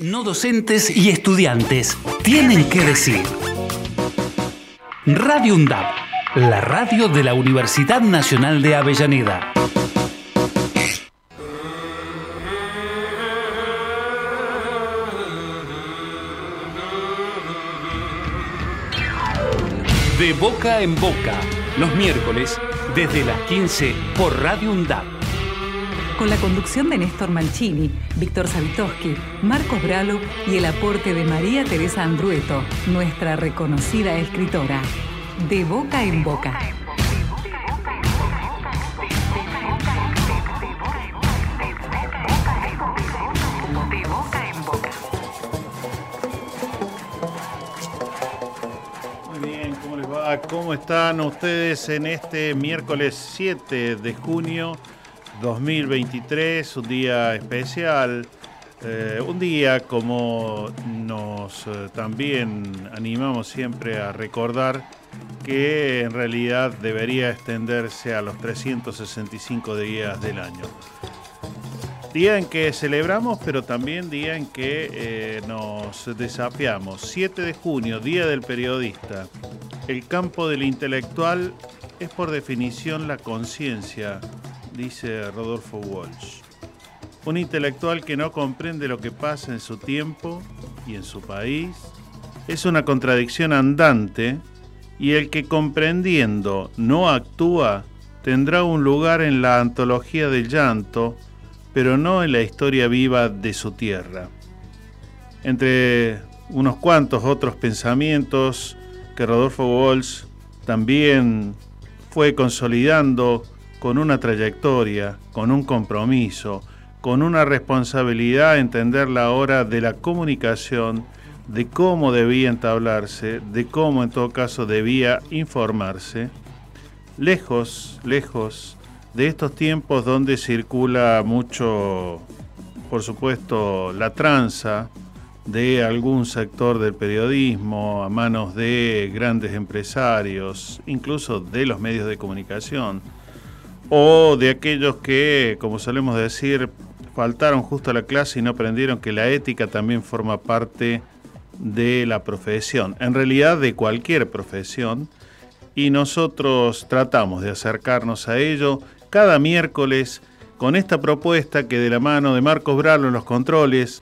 No docentes y estudiantes tienen que decir. Radio UNDAP, la radio de la Universidad Nacional de Avellaneda. De boca en boca, los miércoles, desde las 15 por Radio UNDAP con la conducción de Néstor Mancini, Víctor Savitoski, Marcos Bralo y el aporte de María Teresa Andrueto, nuestra reconocida escritora. De boca en boca. Muy bien, ¿cómo están ustedes en este miércoles 7 de junio? 2023, un día especial, eh, un día como nos eh, también animamos siempre a recordar que en realidad debería extenderse a los 365 días del año. Día en que celebramos, pero también día en que eh, nos desafiamos. 7 de junio, Día del Periodista. El campo del intelectual es por definición la conciencia dice Rodolfo Walsh. Un intelectual que no comprende lo que pasa en su tiempo y en su país es una contradicción andante y el que comprendiendo no actúa tendrá un lugar en la antología del llanto, pero no en la historia viva de su tierra. Entre unos cuantos otros pensamientos que Rodolfo Walsh también fue consolidando con una trayectoria, con un compromiso, con una responsabilidad entender la hora de la comunicación, de cómo debía entablarse, de cómo en todo caso debía informarse, lejos, lejos de estos tiempos donde circula mucho, por supuesto, la tranza de algún sector del periodismo a manos de grandes empresarios, incluso de los medios de comunicación o de aquellos que, como solemos decir, faltaron justo a la clase y no aprendieron que la ética también forma parte de la profesión, en realidad de cualquier profesión, y nosotros tratamos de acercarnos a ello cada miércoles con esta propuesta que de la mano de Marcos Bralo en los controles,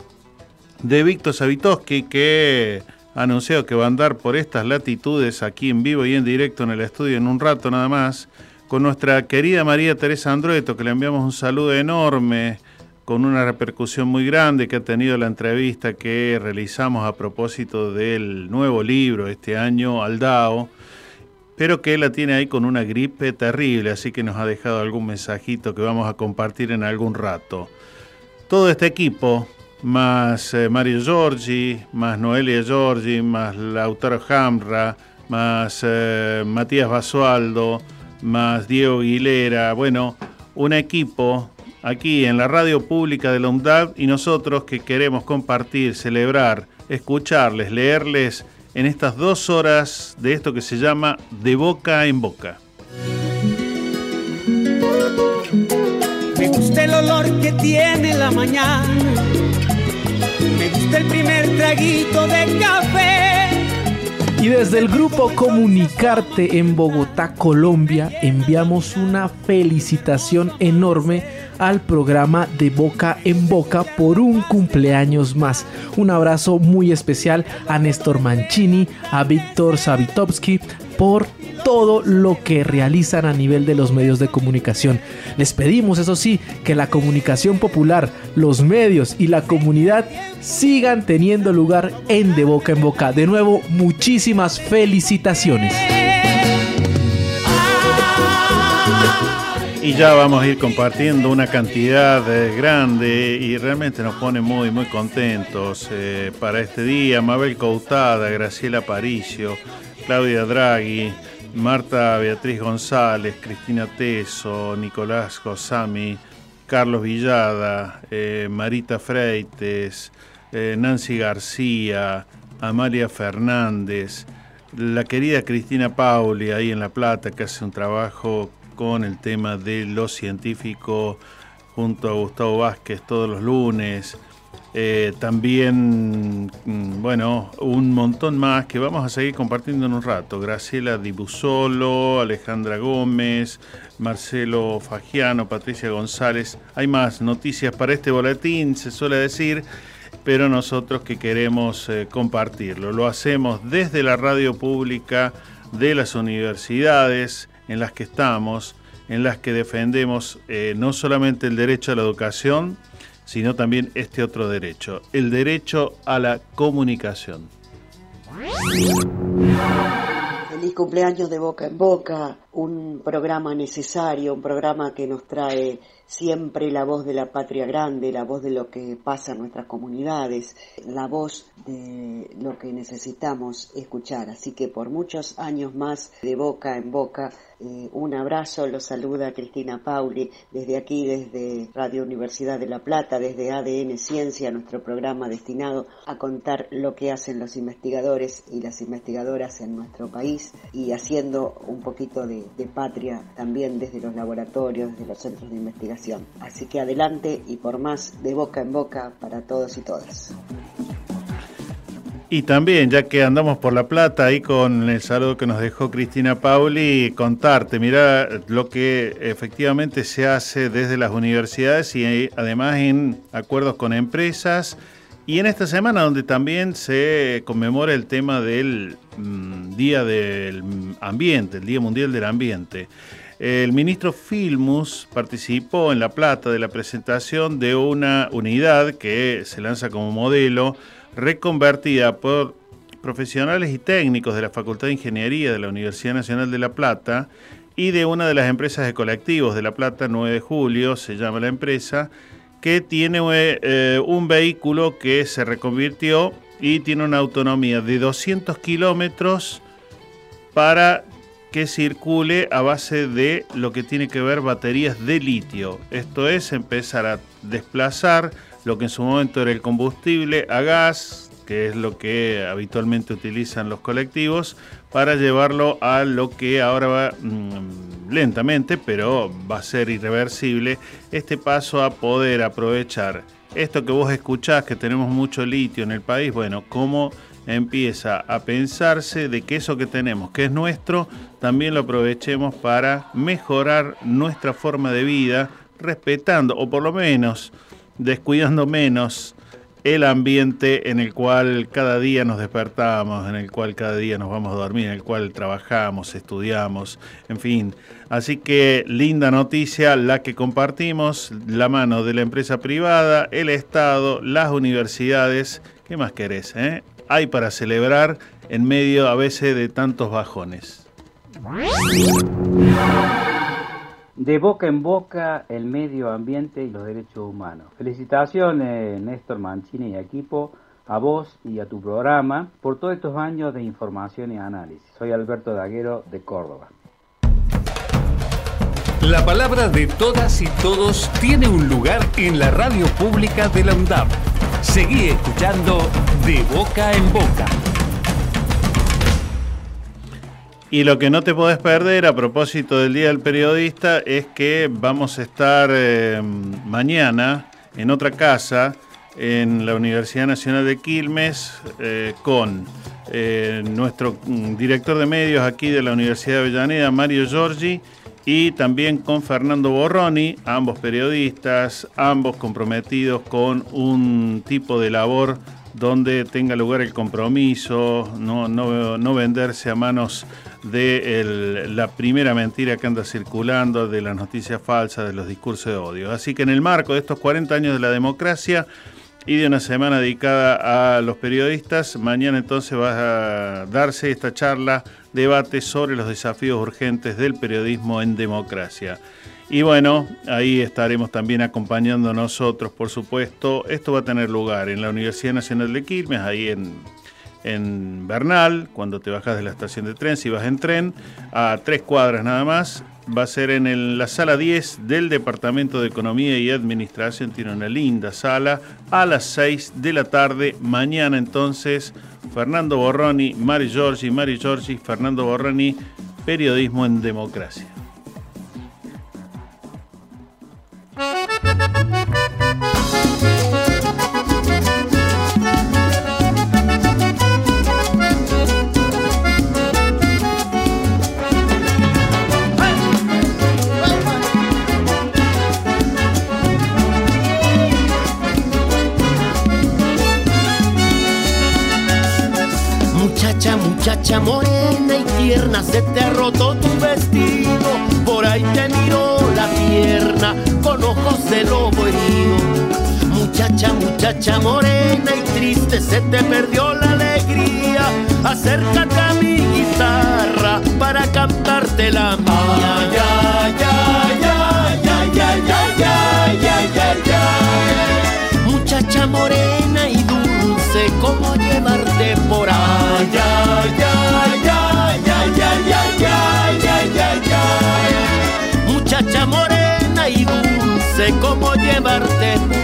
de Víctor Savitoski que ha anunciado que va a andar por estas latitudes aquí en vivo y en directo en el estudio en un rato nada más, con nuestra querida María Teresa Andrueto, que le enviamos un saludo enorme, con una repercusión muy grande que ha tenido la entrevista que realizamos a propósito del nuevo libro este año, Aldao, pero que la tiene ahí con una gripe terrible, así que nos ha dejado algún mensajito que vamos a compartir en algún rato. Todo este equipo, más eh, Mario Giorgi, más Noelia Giorgi, más Lautaro Hamra, más eh, Matías Basualdo, más Diego Aguilera, bueno, un equipo aquí en la radio pública de la y nosotros que queremos compartir, celebrar, escucharles, leerles en estas dos horas de esto que se llama De Boca en Boca. Me gusta el olor que tiene la mañana, me gusta el primer traguito de y desde el grupo Comunicarte en Bogotá, Colombia, enviamos una felicitación enorme al programa de Boca en Boca por un cumpleaños más. Un abrazo muy especial a Néstor Mancini, a Víctor Savitovsky por todo lo que realizan a nivel de los medios de comunicación. Les pedimos, eso sí, que la comunicación popular, los medios y la comunidad sigan teniendo lugar en De Boca en Boca. De nuevo, muchísimas felicitaciones. Y ya vamos a ir compartiendo una cantidad eh, grande y realmente nos pone muy, muy contentos eh, para este día. Mabel Coutada, Graciela Paricio, Claudia Draghi, Marta Beatriz González, Cristina Teso, Nicolás Gosami, Carlos Villada, eh, Marita Freites, Nancy García, Amalia Fernández, la querida Cristina Pauli ahí en La Plata que hace un trabajo con el tema de lo científico junto a Gustavo Vázquez todos los lunes. Eh, también, mm, bueno, un montón más que vamos a seguir compartiendo en un rato. Graciela Dibusolo, Alejandra Gómez, Marcelo Fagiano, Patricia González. Hay más noticias para este boletín, se suele decir, pero nosotros que queremos eh, compartirlo. Lo hacemos desde la radio pública de las universidades en las que estamos, en las que defendemos eh, no solamente el derecho a la educación, sino también este otro derecho, el derecho a la comunicación. Feliz cumpleaños de Boca en Boca, un programa necesario, un programa que nos trae siempre la voz de la patria grande, la voz de lo que pasa en nuestras comunidades, la voz de lo que necesitamos escuchar. Así que por muchos años más de boca en boca, eh, un abrazo, los saluda Cristina Pauli desde aquí, desde Radio Universidad de La Plata, desde ADN Ciencia, nuestro programa destinado a contar lo que hacen los investigadores y las investigadoras en nuestro país y haciendo un poquito de patria también desde los laboratorios, desde los centros de investigación Así que adelante y por más de boca en boca para todos y todas. Y también, ya que andamos por La Plata, ahí con el saludo que nos dejó Cristina Pauli, contarte, mira lo que efectivamente se hace desde las universidades y además en acuerdos con empresas. Y en esta semana donde también se conmemora el tema del mm, Día del Ambiente, el Día Mundial del Ambiente. El ministro Filmus participó en La Plata de la presentación de una unidad que se lanza como modelo, reconvertida por profesionales y técnicos de la Facultad de Ingeniería de la Universidad Nacional de La Plata y de una de las empresas de colectivos de La Plata, 9 de julio, se llama la empresa, que tiene eh, un vehículo que se reconvirtió y tiene una autonomía de 200 kilómetros para que circule a base de lo que tiene que ver baterías de litio. Esto es empezar a desplazar lo que en su momento era el combustible a gas, que es lo que habitualmente utilizan los colectivos, para llevarlo a lo que ahora va mm, lentamente, pero va a ser irreversible, este paso a poder aprovechar. Esto que vos escuchás, que tenemos mucho litio en el país, bueno, cómo empieza a pensarse de que eso que tenemos, que es nuestro, también lo aprovechemos para mejorar nuestra forma de vida, respetando o por lo menos descuidando menos el ambiente en el cual cada día nos despertamos, en el cual cada día nos vamos a dormir, en el cual trabajamos, estudiamos, en fin. Así que linda noticia la que compartimos, la mano de la empresa privada, el Estado, las universidades. ¿Qué más querés? Eh? hay para celebrar en medio a veces de tantos bajones. De boca en boca, el medio ambiente y los derechos humanos. Felicitaciones, Néstor Mancini y equipo, a vos y a tu programa por todos estos años de información y análisis. Soy Alberto Daguero de Córdoba. La palabra de todas y todos tiene un lugar en la radio pública de la UNDAP. Seguí escuchando De Boca en Boca. Y lo que no te podés perder a propósito del Día del Periodista es que vamos a estar eh, mañana en otra casa en la Universidad Nacional de Quilmes eh, con eh, nuestro mm, director de medios aquí de la Universidad de Avellaneda, Mario Giorgi, y también con Fernando Borroni, ambos periodistas, ambos comprometidos con un tipo de labor donde tenga lugar el compromiso, no, no, venderse a manos de la primera mentira que anda circulando, de las noticias falsas, de los discursos de odio. Así que en el marco de estos 40 años de la democracia, y de una semana dedicada a los periodistas. Mañana entonces va a darse esta charla, debate sobre los desafíos urgentes del periodismo en democracia. Y bueno, ahí estaremos también acompañando nosotros, por supuesto. Esto va a tener lugar en la Universidad Nacional de Quilmes, ahí en, en Bernal, cuando te bajas de la estación de tren, si vas en tren, a tres cuadras nada más va a ser en la sala 10 del Departamento de Economía y Administración. Tiene una linda sala a las 6 de la tarde. Mañana entonces, Fernando Borroni, Mari Giorgi, Mari Giorgi, Fernando Borroni, Periodismo en Democracia. Morena y tierna, se te ha roto tu vestido. Por ahí te miró la pierna con ojos de lobo herido. Muchacha, muchacha morena y triste, se te perdió la alegría. Acércate a mi guitarra para cantarte la mía. Muchacha morena cómo llevarte por allá. ya, ya, ya, ya, ya, ya, ya, ya, ya Muchacha morena y dulce, cómo llevarte por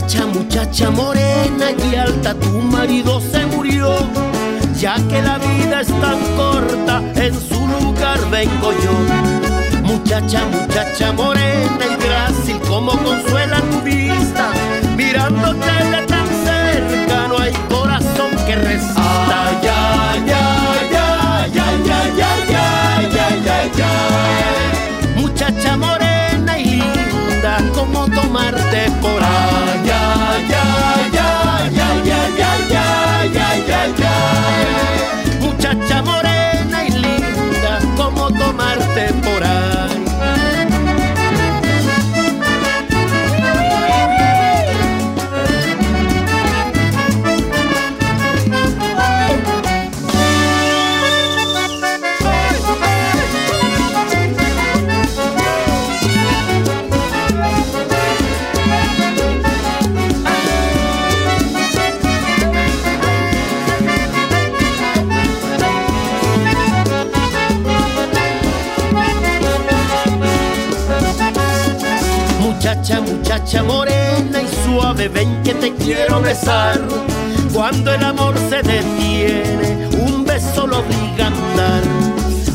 Muchacha, muchacha morena y alta, tu marido se murió. Ya que la vida es tan corta, en su lugar vengo yo. Muchacha, muchacha morena y grácil, como consuela tu vista. Mirándote de tan cerca, no hay corazón que resista. Ya, ya, ya, ya, ya, ya, ya, ya, ya, ya. Muchacha morena y linda, como tomarte Muchacha morena y linda, como tomarte por ahí. Muchacha, morena y suave, ven que te quiero besar. Cuando el amor se detiene, un beso lo obliga a andar.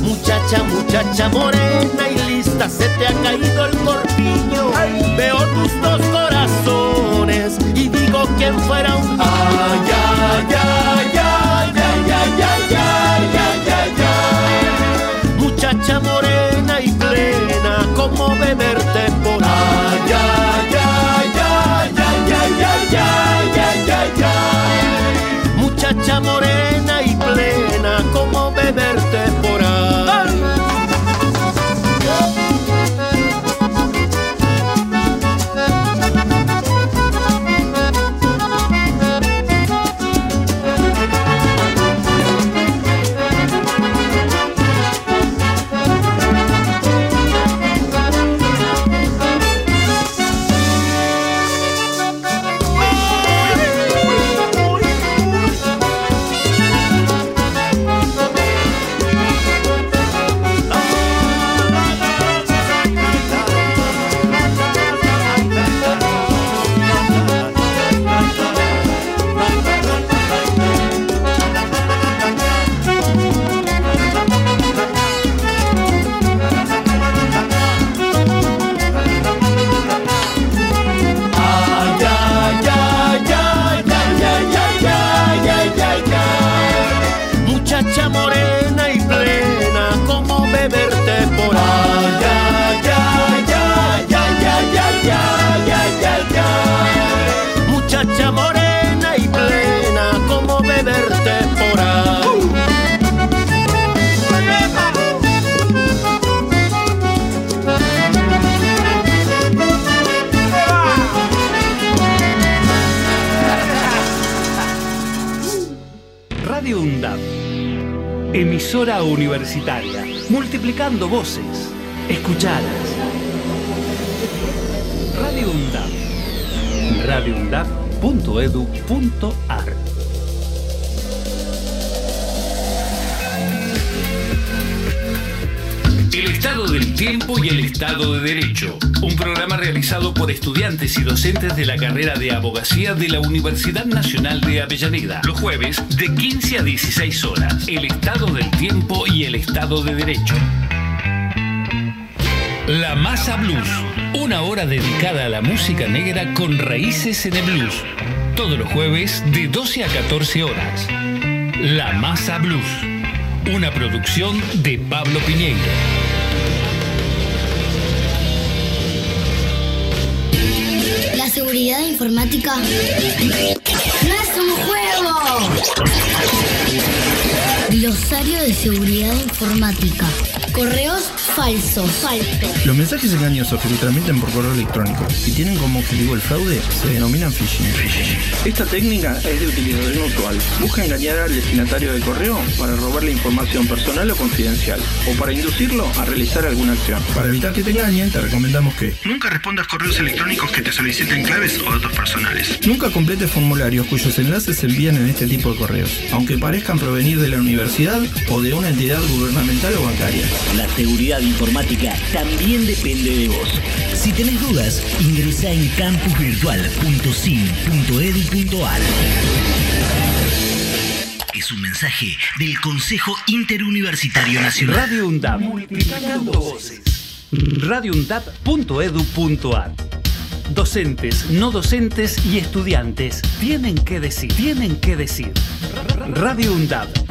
Muchacha, muchacha morena y lista, se te ha caído el corpiño. Veo tus dos corazones y digo quién fuera un ah, ya, ya, ya, ya, ya, ya, ya, ya, ya, ya. Muchacha morena y plena, como beberte por allá, ya, ya, ya, ya. Muchacha morena y plena, como beberte universitaria. Multiplicando voces. Escuchadas. Radio UNDAP. radioundap.edu.ar Del Tiempo y el Estado de Derecho. Un programa realizado por estudiantes y docentes de la carrera de abogacía de la Universidad Nacional de Avellaneda. Los jueves de 15 a 16 horas. El Estado del Tiempo y el Estado de Derecho. La Masa Blues, una hora dedicada a la música negra con raíces en el blues. Todos los jueves de 12 a 14 horas. La Masa Blues, una producción de Pablo Piñeiro. Seguridad informática no es un juego. Glosario de seguridad informática. Correos falsos. Falsos. Los mensajes engañosos que se transmiten por correo electrónico y tienen como objetivo el fraude se denominan phishing. Esta técnica es de utilización usual. Busca engañar al destinatario del correo para robarle información personal o confidencial o para inducirlo a realizar alguna acción. Para evitar que te engañen, te recomendamos que nunca respondas correos electrónicos que te soliciten claves o datos personales. Nunca completes formularios cuyos enlaces se envían en este tipo de correos, aunque parezcan provenir de la universidad o de una entidad gubernamental o bancaria. La seguridad informática también depende de vos. Si tenés dudas, ingresa en campusvirtual.sim.edu.ar. Es un mensaje del Consejo Interuniversitario Nacional. Radio UNDAP. Multiplicando voces. radioundap.edu.ar Docentes, no docentes y estudiantes tienen que decir, tienen que decir. Radio UNDAP.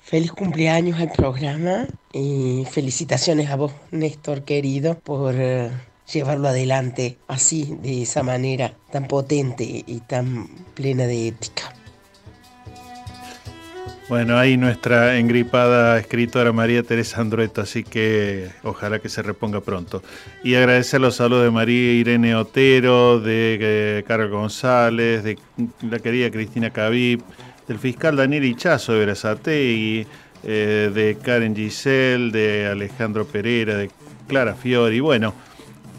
Feliz cumpleaños al programa y felicitaciones a vos, Néstor querido, por eh, llevarlo adelante así, de esa manera tan potente y tan plena de ética. Bueno, ahí nuestra engripada escritora María Teresa Andrueto, así que ojalá que se reponga pronto. Y agradecer los saludos de María Irene Otero, de eh, Carlos González, de la querida Cristina Cavip, del fiscal Daniel Ichazo de Berazategui, eh, de Karen Giselle, de Alejandro Pereira, de Clara Fiori. Bueno,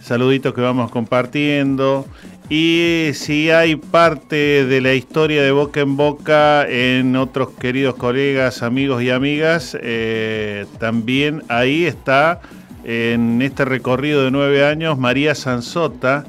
saluditos que vamos compartiendo. Y si hay parte de la historia de boca en boca en otros queridos colegas, amigos y amigas, eh, también ahí está en este recorrido de nueve años María Sansota,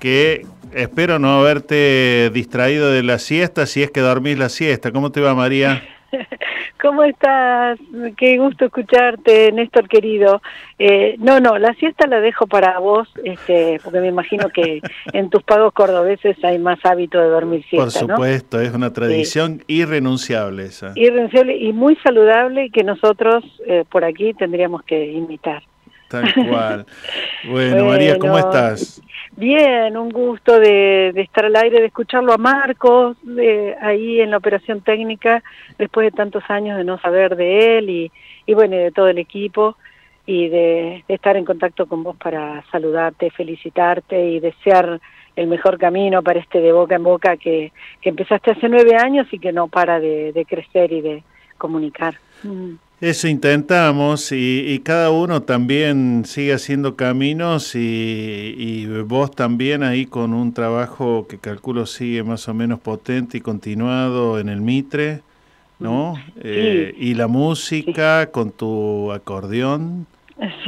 que espero no haberte distraído de la siesta si es que dormís la siesta. ¿Cómo te va María? ¿Cómo estás? Qué gusto escucharte, Néstor querido. Eh, no, no, la siesta la dejo para vos, este, porque me imagino que en tus pagos cordobeses hay más hábito de dormir siesta. Por supuesto, es una tradición irrenunciable esa. Irrenunciable y muy saludable que nosotros eh, por aquí tendríamos que imitar. Tal cual. bueno, María, ¿cómo estás? Bien, un gusto de, estar al aire, de escucharlo a Marcos, de, ahí en la operación técnica, después de tantos años de no saber de él y, y bueno, de todo el equipo, y de, estar en contacto con vos para saludarte, felicitarte y desear el mejor camino para este de boca en boca que, que empezaste hace nueve años y que no para de, crecer y de comunicar. Mm. Eso intentamos y, cada uno también sigue haciendo caminos y, vos también ahí con un trabajo que calculo sigue más o menos potente y continuado en el Mitre, ¿no? Eh, y la música con tu acordeón.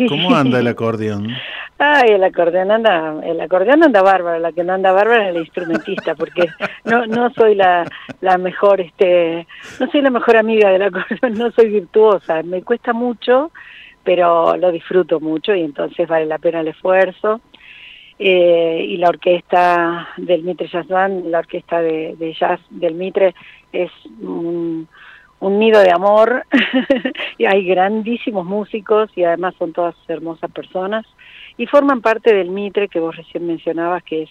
¿Cómo anda el acordeón? Ay, el acordeón anda, el acordeón anda bárbaro, la que no anda bárbara es la instrumentista, porque no no soy la, la mejor, este, no soy la mejor amiga del acordeón, no soy virtuosa, me cuesta mucho, pero lo disfruto mucho y entonces vale la pena el esfuerzo. Eh, y la orquesta del Mitre Jazz Band, la orquesta de, de jazz del Mitre es un, un nido de amor y hay grandísimos músicos y además son todas hermosas personas y forman parte del Mitre que vos recién mencionabas, que es,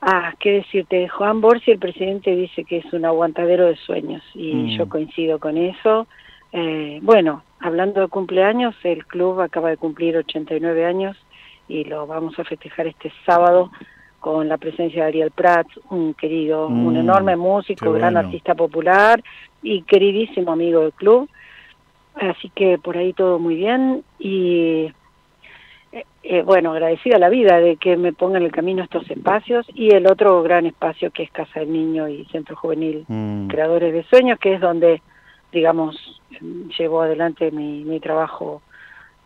ah, qué decirte, Juan Borsi, el presidente, dice que es un aguantadero de sueños y mm. yo coincido con eso. Eh, bueno, hablando de cumpleaños, el club acaba de cumplir 89 años y lo vamos a festejar este sábado con la presencia de Ariel Prats, un querido, un mm, enorme músico, gran artista popular y queridísimo amigo del club. Así que por ahí todo muy bien y eh, bueno, agradecida a la vida de que me ponga en el camino estos espacios y el otro gran espacio que es Casa del Niño y Centro Juvenil mm. Creadores de Sueños, que es donde, digamos, llevo adelante mi, mi trabajo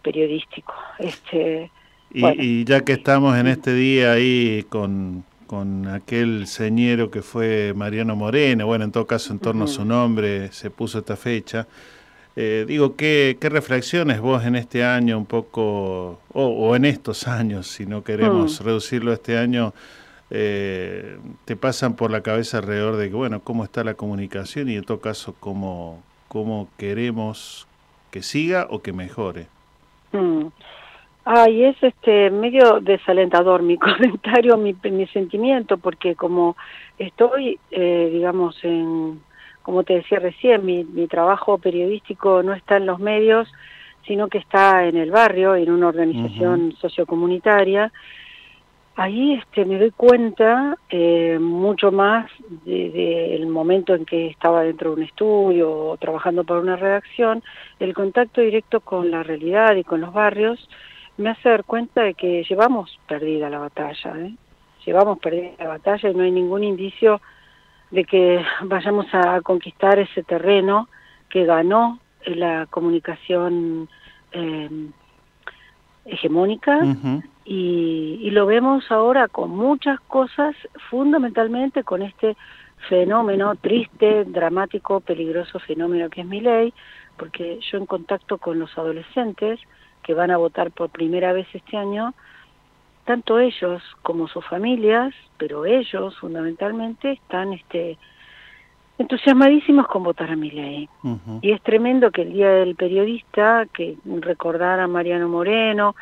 periodístico. Este, y, ya que estamos en este día ahí con, con aquel señero que fue Mariano Moreno, bueno, en todo caso en torno a su nombre se puso esta fecha, Eh, digo, ¿qué, ¿qué, reflexiones vos en este año un poco, o, en estos años, si no queremos mm. reducirlo a este año, eh, te pasan por la cabeza alrededor de que, bueno, cómo está la comunicación y en todo caso, cómo, cómo queremos que siga o que mejore? Mm. Ay, es este medio desalentador mi comentario, mi, mi sentimiento, porque como estoy, eh, digamos, en como te decía recién, mi, trabajo periodístico no está en los medios, sino que está en el barrio, en una organización sociocomunitaria. Ahí este, me doy cuenta eh, mucho más del momento en que estaba dentro de un estudio o trabajando para una redacción, el contacto directo con la realidad y con los barrios me hace dar cuenta de que llevamos perdida la batalla, ¿eh? llevamos perdida la batalla y no hay ningún indicio de que vayamos a conquistar ese terreno que ganó la comunicación eh, hegemónica y, y, lo vemos ahora con muchas cosas, fundamentalmente con este fenómeno triste, dramático, peligroso fenómeno que es mi ley, porque yo en contacto con los adolescentes que van a votar por primera vez este año, tanto ellos como sus familias, pero ellos fundamentalmente están este, entusiasmadísimos con votar a mi ley. Y es tremendo que el Día del Periodista, que recordar a Mariano Moreno,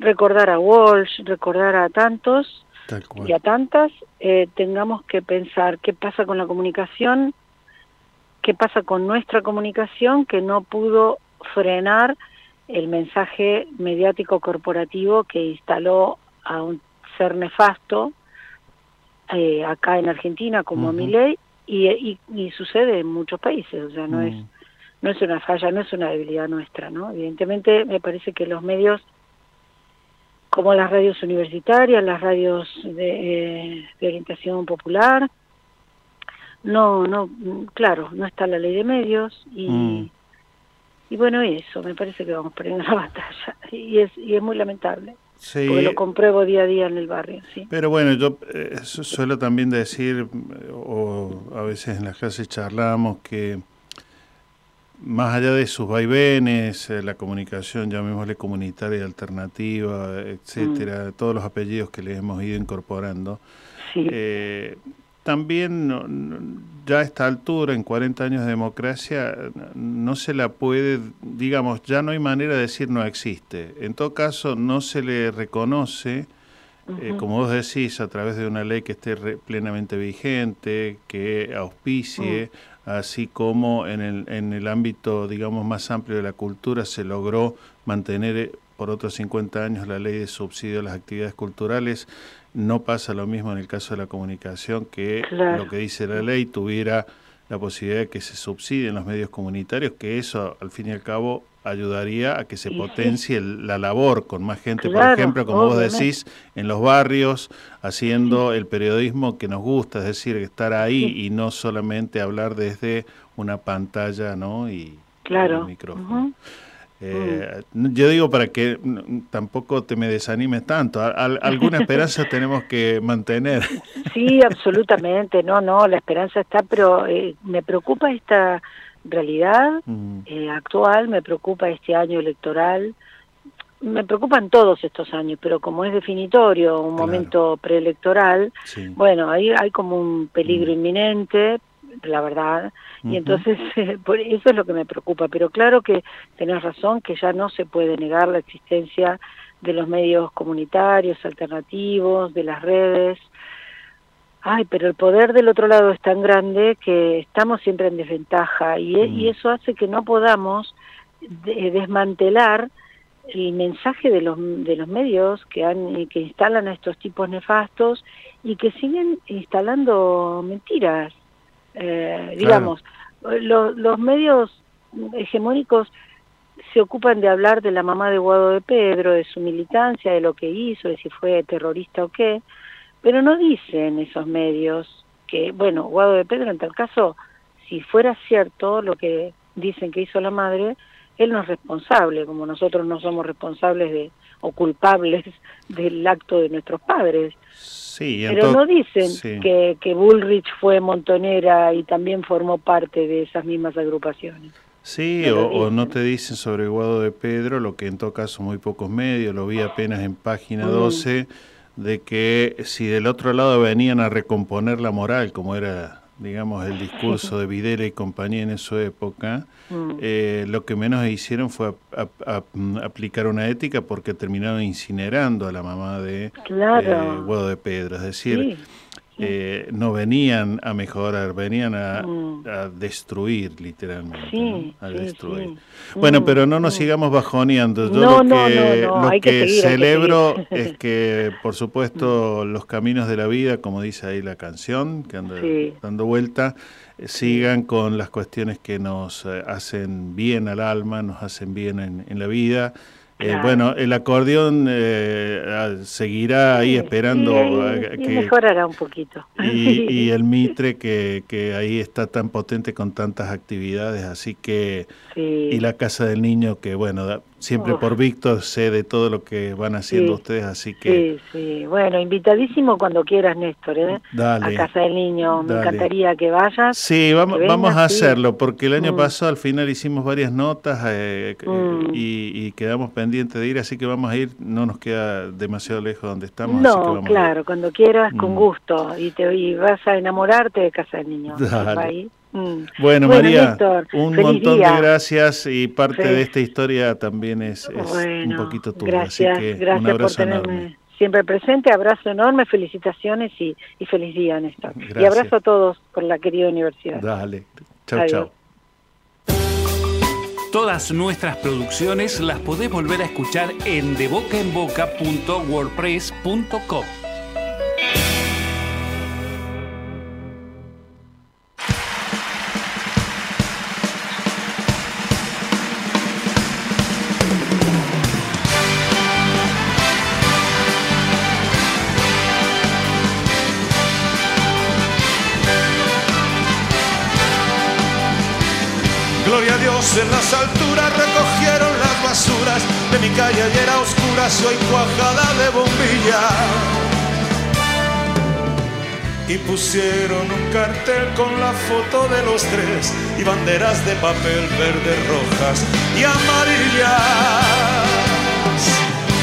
recordar a Walsh, recordar a tantos y a tantas, eh, tengamos que pensar qué pasa con la comunicación, qué pasa con nuestra comunicación que no pudo frenar el mensaje mediático corporativo que instaló a un ser nefasto eh, acá en Argentina como a mi ley y, y, sucede en muchos países, o sea, no es mm. no es una falla, no es una debilidad nuestra, ¿no? Evidentemente me parece que los medios como las radios universitarias, las radios de, eh, orientación popular, no, no, claro, no está la ley de medios y, mm. Y bueno, eso, me parece que vamos perdiendo la batalla y es, y es muy lamentable. Porque lo compruebo día a día en el barrio, sí. Pero bueno, yo eh, suelo también decir, o a veces en las clases charlamos, que más allá de sus vaivenes, eh, la comunicación, llamémosle comunitaria, alternativa, etcétera, mm. todos los apellidos que le hemos ido incorporando, eh, también ya a esta altura, en 40 años de democracia, no se la puede, digamos, ya no hay manera de decir no existe. En todo caso, no se le reconoce, eh, como vos decís, a través de una ley que esté plenamente vigente, que auspicie, mm. así como en el, en el ámbito, digamos, más amplio de la cultura se logró mantener eh, por otros 50 años la ley de subsidio a las actividades culturales no pasa lo mismo en el caso de la comunicación, que lo que dice la ley tuviera la posibilidad de que se subsidien los medios comunitarios, que eso al fin y al cabo ayudaría a que se potencie la labor con más gente, por ejemplo, como vos decís, en los barrios, haciendo el periodismo que nos gusta, es decir, estar ahí y no solamente hablar desde una pantalla ¿no? y, claro. micrófono. Eh, yo digo para que tampoco te me desanimes tanto, alguna esperanza tenemos que mantener. Sí, absolutamente, no, no, la esperanza está, pero eh, me preocupa esta realidad eh, actual, me preocupa este año electoral, me preocupan todos estos años, pero como es definitorio, un momento preelectoral, bueno, ahí hay como un peligro inminente, la verdad, y entonces por eso es lo que me preocupa, pero claro que tenés razón que ya no se puede negar la existencia de los medios comunitarios, alternativos, de las redes. Ay, pero el poder del otro lado es tan grande que estamos siempre en desventaja y, e, y eso hace que no podamos desmantelar el mensaje de los de los medios que han que instalan a estos tipos nefastos y que siguen instalando mentiras eh, digamos, los medios hegemónicos se ocupan de hablar de la mamá de Guado de Pedro, de su militancia, de lo que hizo, de si fue terrorista o qué, pero no dicen esos medios que, bueno, Guado de Pedro en tal caso, si fuera cierto lo que dicen que hizo la madre, él no es responsable, como nosotros no somos responsables de o culpables del acto de nuestros padres. Pero no dicen que, que Bullrich fue montonera y también formó parte de esas mismas agrupaciones. Sí, o, no te dicen sobre Guado de Pedro, lo que en todo caso muy pocos medios, lo vi apenas en página 12, mm. de que si del otro lado venían a recomponer la moral, como era digamos, el discurso de Videla y compañía en su época, mm. eh, lo que menos hicieron fue aplicar una ética porque terminaron incinerando a la mamá de claro. eh, de Pedro. Es decir, eh, no venían a mejorar, venían a, mm. destruir literalmente. A destruir. Bueno, mm, pero no nos mm. sigamos bajoneando. Yo lo que, lo que, celebro es que, por supuesto, los caminos de la vida, como dice ahí la canción, que anda dando vuelta, eh, sigan con las cuestiones que nos eh, hacen bien al alma, nos hacen bien en, en la vida eh, bueno, el acordeón eh, seguirá ahí esperando que mejorará un poquito. Y, el mitre que, que, ahí está tan potente con tantas actividades, así que y la casa del niño que bueno siempre por Víctor sé de todo lo que van haciendo ustedes, así que... Sí, sí, bueno, invitadísimo cuando quieras, Néstor, ¿eh? Dale, a Casa del Niño, me encantaría que vayas. Sí, vamos, vamos a hacerlo, porque el año mm. pasado al final hicimos varias notas eh, mm. y, quedamos pendientes de ir, así que vamos a ir, no nos queda demasiado lejos donde estamos. No, claro, cuando quieras, con mm. gusto, y, te, y vas a enamorarte de Casa del Niño. Dale. Mm. Bueno, María, un montón de gracias y parte de esta historia también es, un poquito tuya. Gracias, gracias por tenerme siempre presente. Abrazo enorme, felicitaciones y, feliz día, Néstor. Y abrazo a todos por la querida universidad. Dale, chao, chao. Todas nuestras producciones las podés volver a escuchar en debocaenboca.wordpress.com. soy cuajada de bombilla. Y pusieron un cartel con la foto de los tres y banderas de papel verde, rojas y amarillas.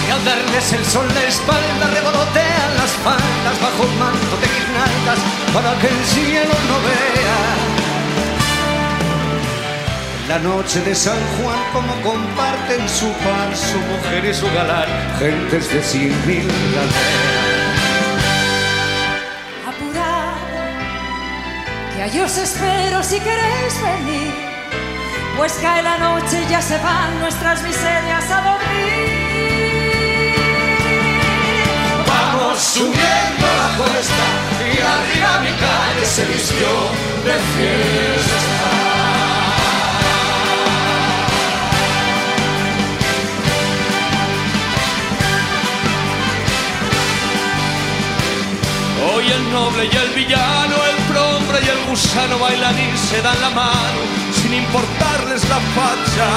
Y al darles el sol de espalda revolotean las faldas bajo un manto de guirnaldas para que el cielo no vea la noche de San Juan, como comparten su pan, su mujer y su galán, gentes de cien mil Apurad, que a os espero si queréis venir, pues cae la noche y ya se van nuestras miserias a dormir. Vamos subiendo la cuesta y arriba mi calle se vistió de fiesta. Hoy el noble y el villano, el prombre y el gusano bailan y se dan la mano sin importarles la facha.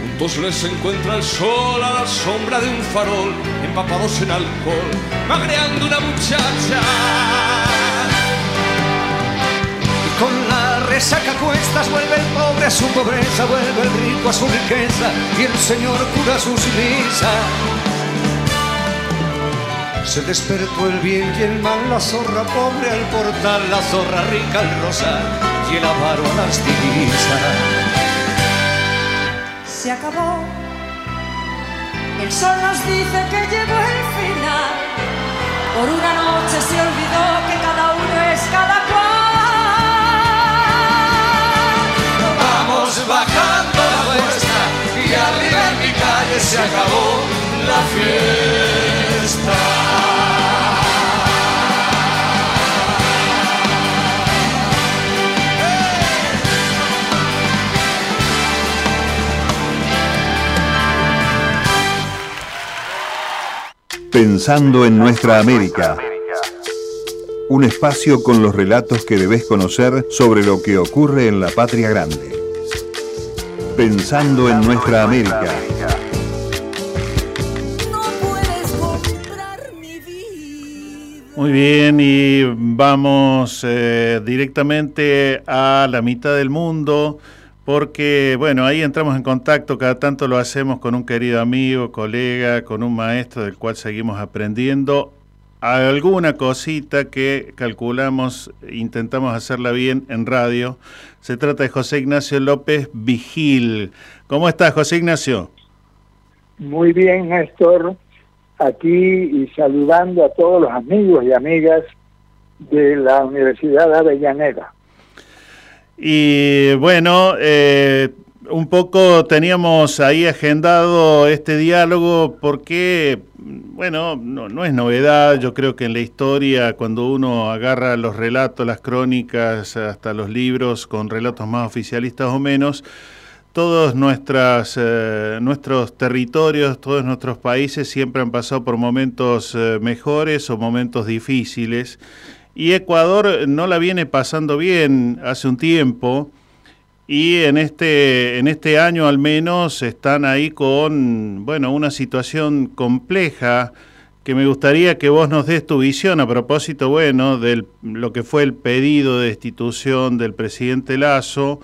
Juntos les encuentra el sol a la sombra de un farol, empapados en alcohol, magreando una muchacha. Y con la resaca cuestas vuelve el pobre a su pobreza, vuelve el rico a su riqueza y el señor cura sus misas. Se despertó el bien y el mal, la zorra pobre al portal, la zorra rica al rosal y el avaro a las divisas. Se acabó, el sol nos dice que llegó el final. Por una noche se olvidó que cada uno es cada cual. Vamos bajando la cuesta y arriba en mi calle se acabó la fiesta. Pensando en nuestra América. Un espacio con los relatos que debes conocer sobre lo que ocurre en la patria grande. Pensando en nuestra América. Muy bien, y vamos eh, directamente a la mitad del mundo, porque, bueno, ahí entramos en contacto, cada tanto lo hacemos con un querido amigo, colega, con un maestro del cual seguimos aprendiendo alguna cosita que calculamos, intentamos hacerla bien en radio. Se trata de José Ignacio López Vigil. ¿Cómo estás, José Ignacio? Muy bien, Néstor. Aquí y saludando a todos los amigos y amigas de la Universidad de Avellaneda. Y bueno, eh, un poco teníamos ahí agendado este diálogo porque, bueno, no, es novedad, yo creo que en la historia, cuando uno agarra los relatos, las crónicas, hasta los libros con relatos más oficialistas o menos, todos eh, nuestros territorios, todos nuestros países siempre han pasado por momentos eh, mejores o momentos difíciles. Y Ecuador no la viene pasando bien hace un tiempo y en este, en este año al menos están ahí con, bueno, una situación compleja que me gustaría que vos nos des tu visión a propósito, bueno, de lo que fue el pedido de destitución del presidente Lazo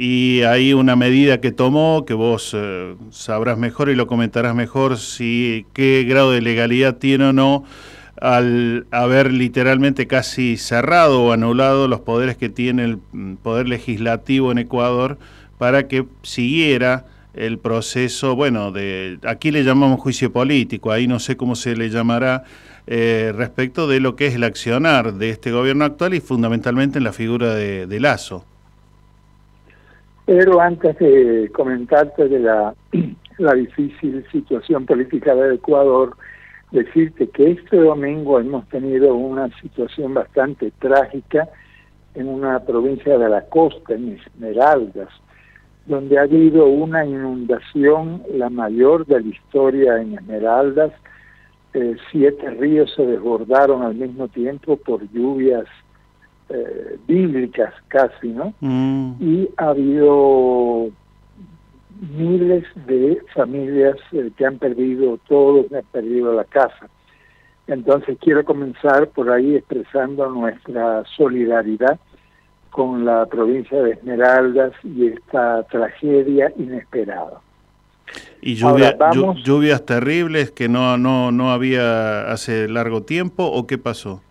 y hay una medida que tomó que vos eh, sabrás mejor y lo comentarás mejor si qué grado de legalidad tiene o no al haber literalmente casi cerrado o anulado los poderes que tiene el mm, poder legislativo en Ecuador para que siguiera el proceso, bueno, de aquí le llamamos juicio político, ahí no sé cómo se le llamará eh, respecto de lo que es el accionar de este gobierno actual y fundamentalmente en la figura de, de Lazo. Pero antes de comentarte de la, difícil situación política de Ecuador, decirte que este domingo hemos tenido una situación bastante trágica en una provincia de la costa, en Esmeraldas, donde ha habido una inundación, la mayor de la historia en Esmeraldas. Eh, siete ríos se desbordaron al mismo tiempo por lluvias eh, bíblicas casi, ¿no? Mm. Y ha habido miles de familias eh, que han perdido todo, que han perdido la casa. Entonces quiero comenzar por ahí expresando nuestra solidaridad con la provincia de Esmeraldas y esta tragedia inesperada. ¿Y lluvias terribles que no, no, no había hace largo tiempo o qué pasó?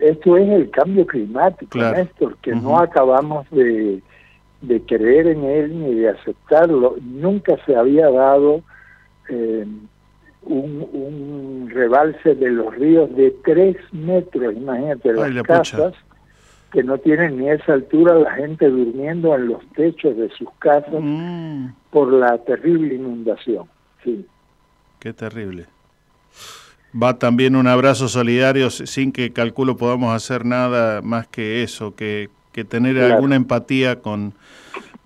Esto es el cambio climático, Néstor, que no acabamos de, de creer en él ni de aceptarlo. Nunca se había dado eh, un, un, rebalse de los ríos de tres metros, imagínate, las casas que no tienen ni esa altura, la gente durmiendo en los techos de sus casas mm. por la terrible inundación. Sí. Qué terrible. Va también un abrazo solidario sin que calculo podamos hacer nada más que eso, que que tener alguna empatía con,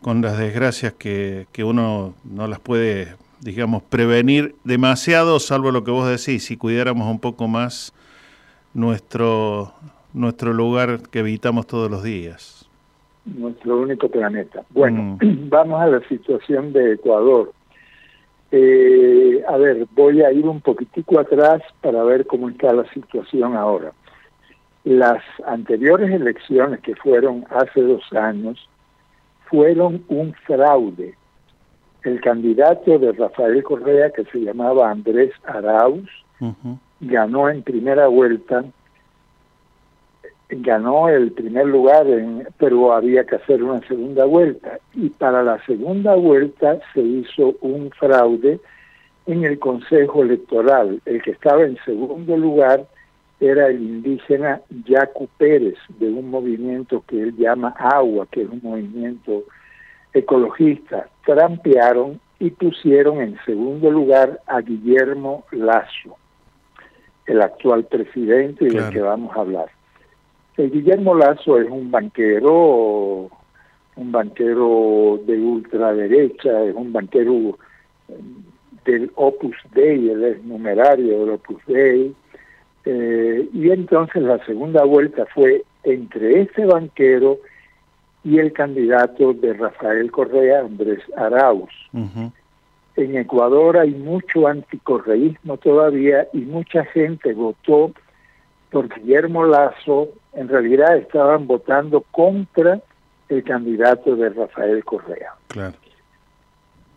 con las desgracias que, que uno no las puede, digamos, prevenir demasiado, salvo lo que vos decís, si cuidáramos un poco más nuestro, nuestro lugar que habitamos todos los días. Nuestro único planeta. Bueno, mm. vamos a la situación de Ecuador. Eh, a ver, voy a ir un poquitico atrás para ver cómo está la situación ahora. Las anteriores elecciones que fueron hace dos años fueron un fraude. El candidato de Rafael Correa, que se llamaba Andrés Arauz, ganó en primera vuelta, ganó el primer lugar, en, pero había que hacer una segunda vuelta. Y para la segunda vuelta se hizo un fraude en el Consejo Electoral. El que estaba en segundo lugar era el indígena Yacu Pérez, de un movimiento que él llama Agua, que es un movimiento ecologista. Trampearon y pusieron en segundo lugar a Guillermo Lazo, el actual presidente y del que vamos a hablar. El Guillermo Lazo es un banquero, un banquero de ultraderecha, es un banquero eh, del Opus Dei, él es numerario del Opus Dei, eh, y entonces la segunda vuelta fue entre ese banquero y el candidato de Rafael Correa, Andrés Arauz. En Ecuador hay mucho anticorreísmo todavía y mucha gente votó por Guillermo Lazo, en realidad estaban votando contra el candidato de Rafael Correa. Claro.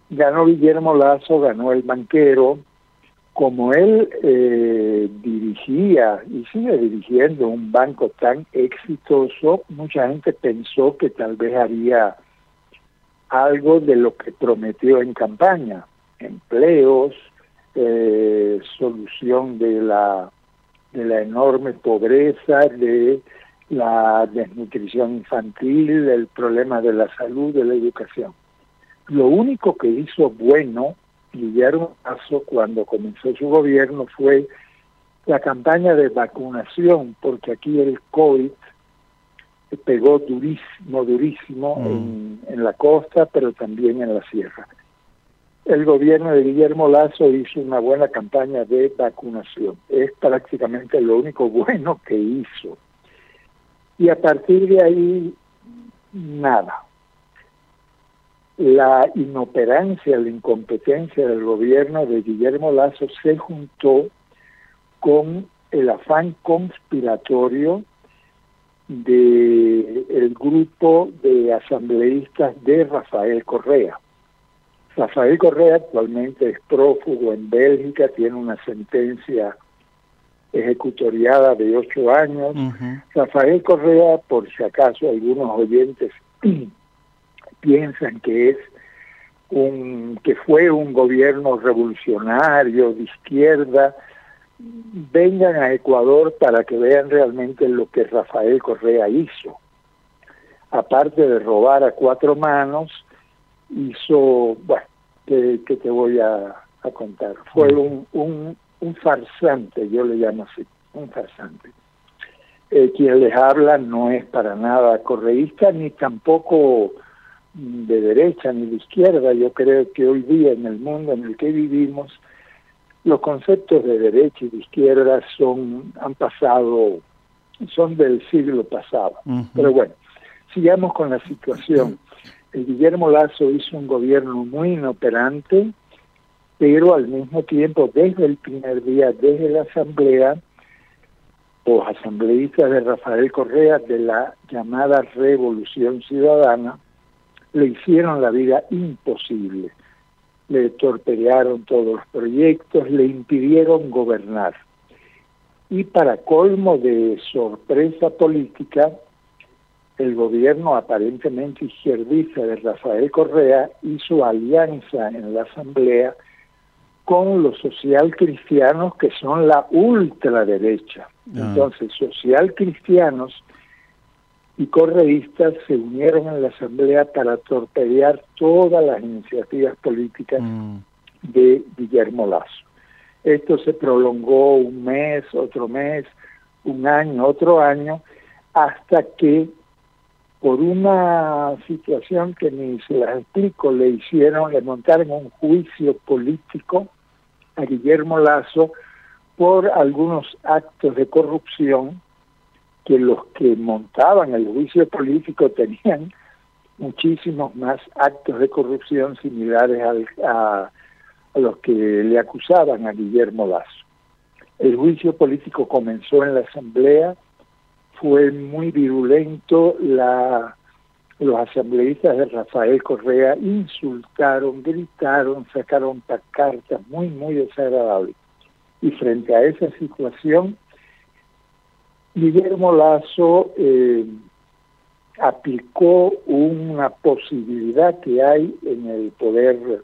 Ganó Guillermo Lazo, ganó el banquero. Como él eh, dirigía y sigue dirigiendo un banco tan exitoso, mucha gente pensó que tal vez haría algo de lo que prometió en campaña, empleos, eh, solución de la, de la enorme pobreza, de la desnutrición infantil, el problema de la salud, de la educación. Lo único que hizo bueno Guillermo Lazo cuando comenzó su gobierno fue la campaña de vacunación, porque aquí el COVID pegó durísimo, durísimo Mm. en, en la costa, pero también en la sierra. El gobierno de Guillermo Lazo hizo una buena campaña de vacunación. Es prácticamente lo único bueno que hizo. Y a partir de ahí, nada. La inoperancia, la incompetencia del gobierno de Guillermo Lazo se juntó con el afán conspiratorio de el grupo de asambleístas de Rafael Correa. Rafael Correa actualmente es prófugo en Bélgica, tiene una sentencia ejecutoriada de ocho años. Rafael Correa, por si acaso algunos oyentes piensan que es un que fue un gobierno revolucionario de izquierda, vengan a Ecuador para que vean realmente lo que Rafael Correa hizo. Aparte de robar a cuatro manos, hizo, bueno, que, que te voy a, a contar. Fue un, un, un farsante, yo le llamo así, un farsante. Eh, quien les habla no es para nada correísta ni tampoco de derecha ni de izquierda. Yo creo que hoy día en el mundo en el que vivimos, los conceptos de derecha y de izquierda son han pasado, son del siglo pasado. Pero bueno, sigamos con la situación. Guillermo Lazo hizo un gobierno muy inoperante, pero al mismo tiempo, desde el primer día, desde la asamblea, los asambleístas de Rafael Correa de la llamada Revolución Ciudadana le hicieron la vida imposible. Le torpedearon todos los proyectos, le impidieron gobernar. Y para colmo de sorpresa política, el gobierno aparentemente izquierdista de Rafael Correa hizo alianza en la asamblea con los social cristianos que son la ultraderecha. Ah. Entonces, social cristianos y correístas se unieron en la asamblea para torpedear todas las iniciativas políticas de Guillermo Lazo. Esto se prolongó un mes, otro mes, un año, otro año, hasta que por una situación que ni se las explico, le hicieron, le montaron un juicio político a Guillermo Lazo por algunos actos de corrupción que los que montaban el juicio político tenían muchísimos más actos de corrupción similares a, a los que le acusaban a Guillermo Lazo. El juicio político comenzó en la Asamblea, fue muy virulento, la, los asambleístas de Rafael Correa insultaron, gritaron, sacaron cartas muy, muy desagradables. Y frente a esa situación, Guillermo Lazo eh, aplicó una posibilidad que hay en el poder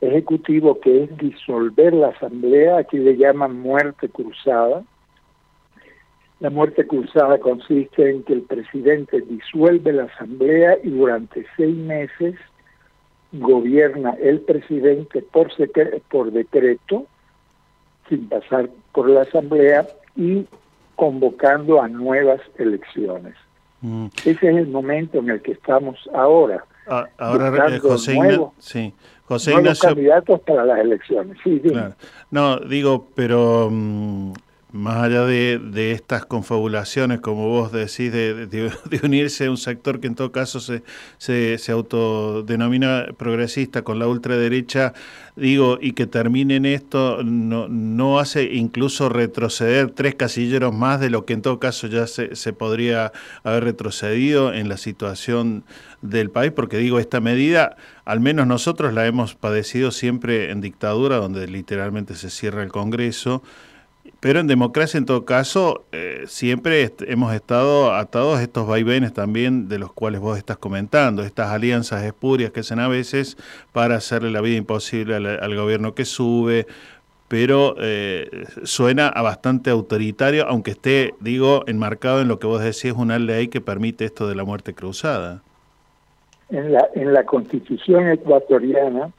ejecutivo que es disolver la asamblea, aquí le llaman muerte cruzada. La muerte cruzada consiste en que el presidente disuelve la asamblea y durante seis meses gobierna el presidente por, por decreto, sin pasar por la asamblea y convocando a nuevas elecciones. Mm. Ese es el momento en el que estamos ahora. Ah, ahora, eh, José, nuevos, sí. José nuevos Ignacio. candidatos para las elecciones. Sí, claro. No, digo, pero. Um, más allá de, de, estas confabulaciones, como vos decís, de, unirse a un sector que en todo caso se, se, se, autodenomina progresista con la ultraderecha, digo, y que termine en esto, no, no hace incluso retroceder tres casilleros más de lo que en todo caso ya se, se podría haber retrocedido en la situación del país, porque digo, esta medida, al menos nosotros la hemos padecido siempre en dictadura, donde literalmente se cierra el Congreso, pero en democracia, en todo caso, eh, siempre hemos estado atados a estos vaivenes también de los cuales vos estás comentando, estas alianzas espurias que hacen a veces para hacerle la vida imposible al, gobierno que sube, pero eh, suena a bastante autoritario, aunque esté, digo, enmarcado en lo que vos decís, una ley que permite esto de la muerte cruzada. En la, en la constitución ecuatoriana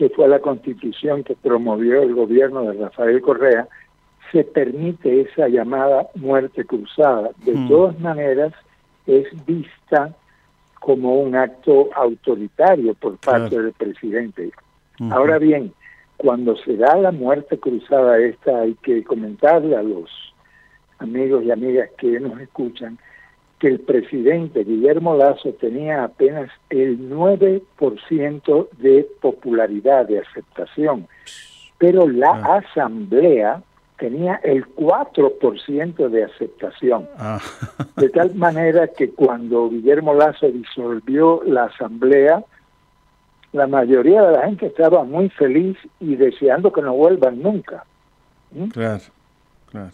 que fue la constitución que promovió el gobierno de Rafael Correa, se permite esa llamada muerte cruzada. De mm. todas maneras, es vista como un acto autoritario por parte del presidente. Ahora bien, cuando se da la muerte cruzada esta, hay que comentarle a los amigos y amigas que nos escuchan que el presidente Guillermo Lazo tenía apenas el 9% de popularidad, de aceptación, pero la ah. asamblea tenía el 4% de aceptación. Ah. De tal manera que cuando Guillermo Lazo disolvió la asamblea, la mayoría de la gente estaba muy feliz y deseando que no vuelvan nunca. ¿Mm? Claro, claro.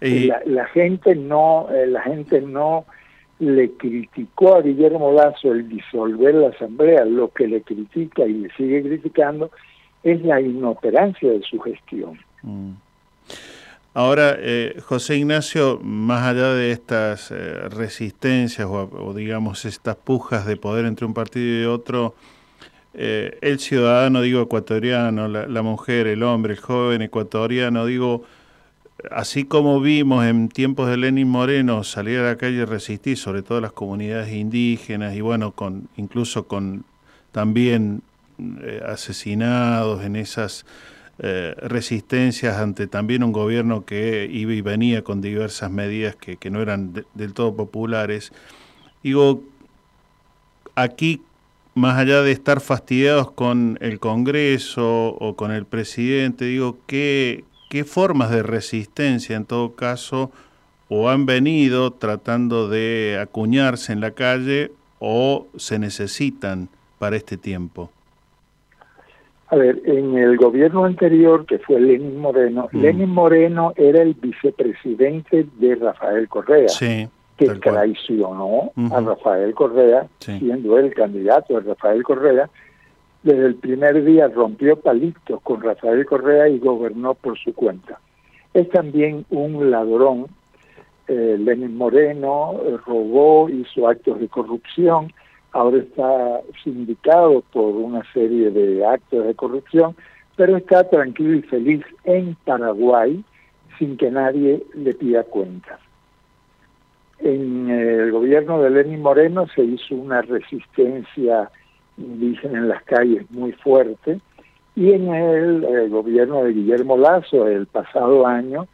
Y... La, gente no, eh, la gente no le criticó a Guillermo Lazo el disolver la asamblea, lo que le critica y le sigue criticando es la inoperancia de su gestión. Mm. Ahora, eh, José Ignacio, más allá de estas eh, resistencias o, digamos estas pujas de poder entre un partido y otro, el ciudadano, digo, ecuatoriano, la, la, mujer, el hombre, el joven ecuatoriano, digo, así como vimos en tiempos de Lenin Moreno salir a la calle y resistir, sobre todo las comunidades indígenas y bueno, con incluso con también eh, asesinados en esas eh, resistencias ante también un gobierno que iba y venía con diversas medidas que, que no eran del todo populares. Digo, aquí más allá de estar fastidiados con el Congreso o con el presidente, digo, ¿qué, qué formas de resistencia en todo caso o han venido tratando de acuñarse en la calle o se necesitan para este tiempo? A ver, en el gobierno anterior, que fue Lenin Moreno, mm. Lenin Moreno era el vicepresidente de Rafael Correa, que traicionó a Rafael Correa, siendo él candidato de Rafael Correa, desde el primer día rompió palitos con Rafael Correa y gobernó por su cuenta. Es también un ladrón. Eh, Lenin Moreno eh, robó, hizo actos de corrupción, ahora está sindicado por una serie de actos de corrupción, pero está tranquilo y feliz en Paraguay sin que nadie le pida cuentas. En el gobierno de Lenin Moreno se hizo una resistencia dicen en las calles muy fuerte, y en el, gobierno de Guillermo Lazo el pasado año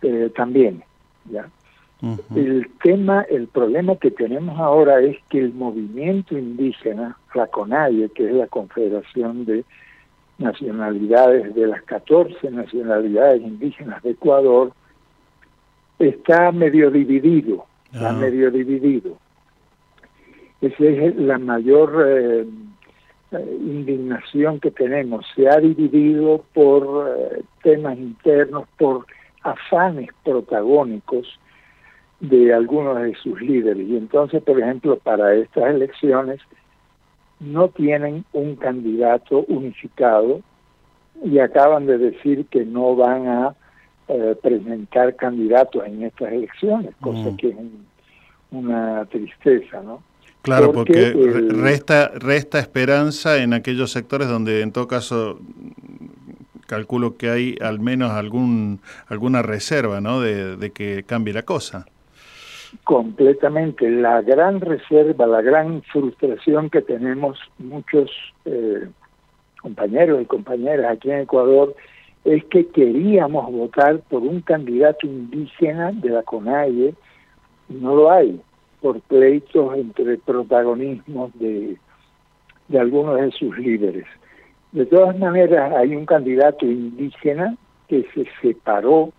eh, también. ¿ya? El tema, el problema que tenemos ahora es que el movimiento indígena, la CONAIE, que es la Confederación de Nacionalidades de las 14 nacionalidades indígenas de Ecuador, está medio dividido, está ah. medio dividido. Esa es la mayor eh, eh, indignación que tenemos. Se ha dividido por eh, temas internos, por afanes protagónicos de algunos de sus líderes. Y entonces, por ejemplo, para estas elecciones no tienen un candidato unificado y acaban de decir que no van a presentar candidatos en estas elecciones, cosa mm. que es una tristeza, ¿no? Claro, porque, resta, resta esperanza en aquellos sectores donde en todo caso calculo que hay al menos algún alguna reserva ¿no? de, que cambie la cosa. Completamente. La gran reserva, la gran frustración que tenemos muchos eh, compañeros y compañeras aquí en Ecuador es que queríamos votar por un candidato indígena de la CONAIE y no lo hay por pleitos entre protagonismos de, de algunos de sus líderes. De todas maneras, hay un candidato indígena que se separó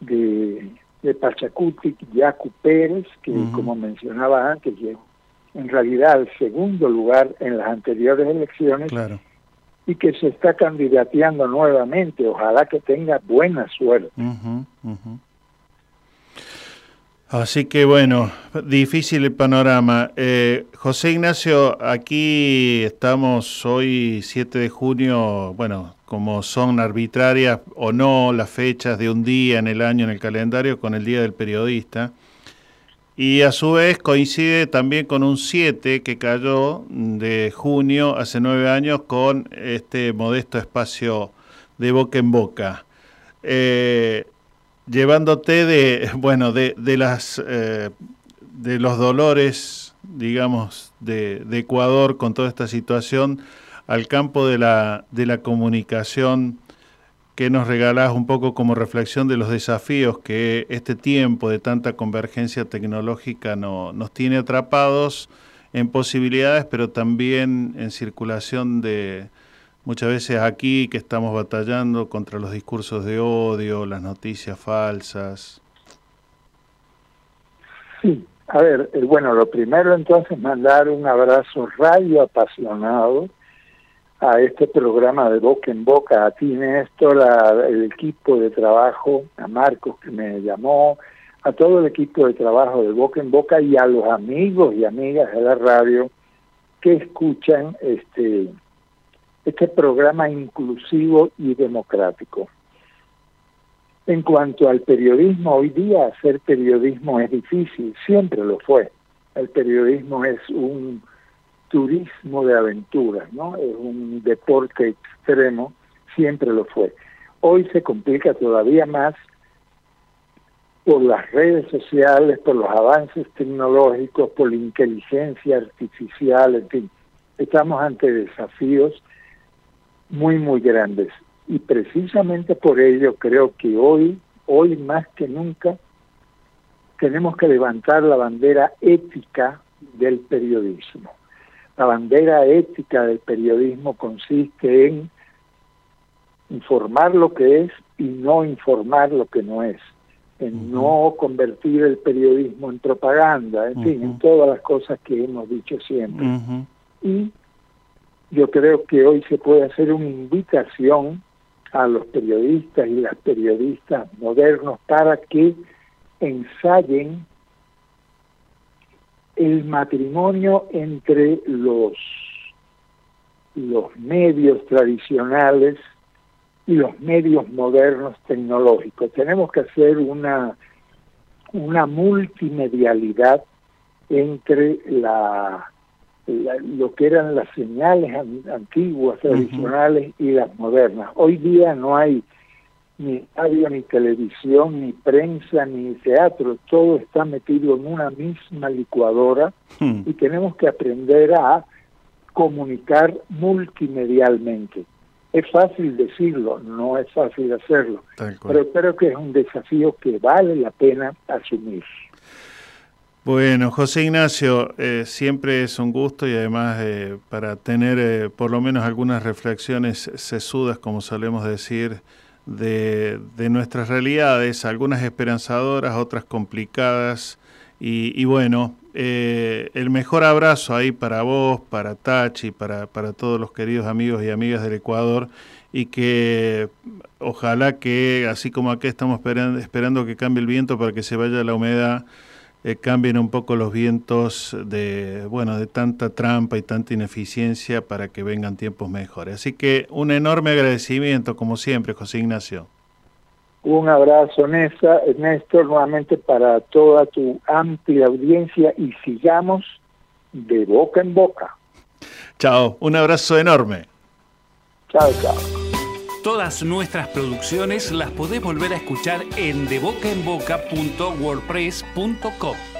de, de Pachacutic, Yacu Pérez, que como mencionaba antes, llegó en realidad al segundo lugar en las anteriores elecciones y que se está candidateando nuevamente. Ojalá que tenga buena suerte. Así que bueno, difícil el panorama. Eh, José Ignacio, aquí estamos hoy 7 de junio, bueno, como son arbitrarias o no las fechas de un día en el año en el calendario con el Día del Periodista. Y a su vez coincide también con un 7 que cayó de junio hace nueve años con este modesto espacio de boca en boca. Eh, llevándote de, bueno, de, de las, eh, de los dolores, digamos, de, de, Ecuador con toda esta situación al campo de la, de la comunicación que nos regalás un poco como reflexión de los desafíos que este tiempo de tanta convergencia tecnológica no, nos tiene atrapados en posibilidades, pero también en circulación de, muchas veces aquí que estamos batallando contra los discursos de odio, las noticias falsas. Sí, a ver, eh, bueno, lo primero entonces mandar un abrazo radio apasionado a este programa de boca en boca, a ti Néstor, al equipo de trabajo, a Marcos que me llamó, a todo el equipo de trabajo de boca en boca y a los amigos y amigas de la radio que escuchan este este programa inclusivo y democrático. En cuanto al periodismo, hoy día hacer periodismo es difícil, siempre lo fue. El periodismo es un turismo de aventuras, ¿no? Es un deporte extremo, siempre lo fue. Hoy se complica todavía más por las redes sociales, por los avances tecnológicos, por la inteligencia artificial, en fin. Estamos ante desafíos muy, muy grandes. Y precisamente por ello creo que hoy, hoy más que nunca, tenemos que levantar la bandera ética del periodismo. La bandera ética del periodismo consiste en informar lo que es y no informar lo que no es, en no convertir el periodismo en propaganda, en fin, en todas las cosas que hemos dicho siempre. Y yo creo que hoy se puede hacer una invitación a los periodistas y las periodistas modernos para que ensayen el matrimonio entre los los medios tradicionales y los medios modernos tecnológicos. Tenemos que hacer una una multimedialidad entre la lo que eran las señales antiguas, tradicionales y las modernas. Hoy día no hay ni radio, ni televisión, ni prensa, ni teatro, todo está metido en una misma licuadora hmm. y tenemos que aprender a comunicar multimedialmente. Es fácil decirlo, no es fácil hacerlo, pero creo que es un desafío que vale la pena asumir. Bueno, José Ignacio, eh, siempre es un gusto y además eh, para tener eh, por lo menos algunas reflexiones sesudas, como solemos decir, de, nuestras realidades, algunas esperanzadoras, otras complicadas. Y, bueno, el mejor abrazo ahí para vos, para Tachi, para, para todos los queridos amigos y amigas del Ecuador y que ojalá que, así como aquí estamos esperando, esperando que cambie el viento para que se vaya la humedad, eh, cambien un poco los vientos de, bueno, de tanta trampa y tanta ineficiencia para que vengan tiempos mejores. Así que un enorme agradecimiento, como siempre, José Ignacio. Un abrazo, Néstor, nuevamente para toda tu amplia audiencia y sigamos de boca en boca. Chao, un abrazo enorme. Chao, chao. Todas nuestras producciones las podés volver a escuchar en debocaenboca.wordpress.com.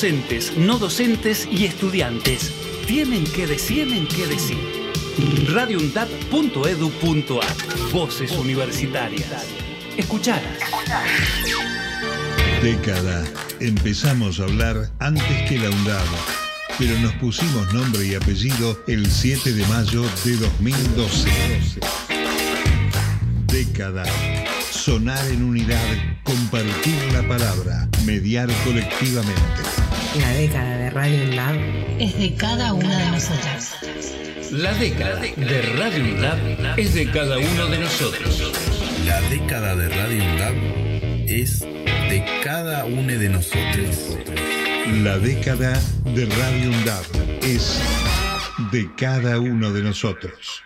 Docentes, no docentes y estudiantes tienen que decir, tienen que decir. radioundab.edu.ar Voces universitarias. Escuchalas. Década. Empezamos a hablar antes que la UNDAB, pero nos pusimos nombre y apellido el 7 de mayo de 2012. Década. Sonar en unidad, compartir la palabra, mediar colectivamente. La década de Radio UNDAB Es de cada una de nosotras. La década de Radio UNDAB es de cada uno de nosotros. La década de Radio UNDAB es de cada uno de nosotros. La década de Radio UNDAB es de cada uno de nosotros.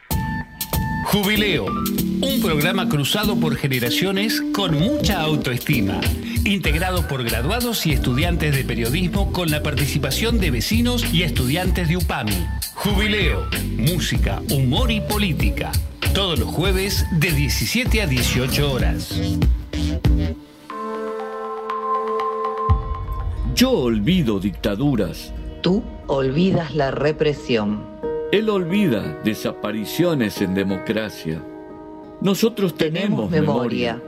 Jubileo, un programa cruzado por generaciones con mucha autoestima, integrado por graduados y estudiantes de periodismo con la participación de vecinos y estudiantes de UPAMI. Jubileo, música, humor y política. Todos los jueves de 17 a 18 horas. Yo olvido dictaduras. Tú olvidas la represión. Él olvida desapariciones en democracia. Nosotros tenemos, memoria.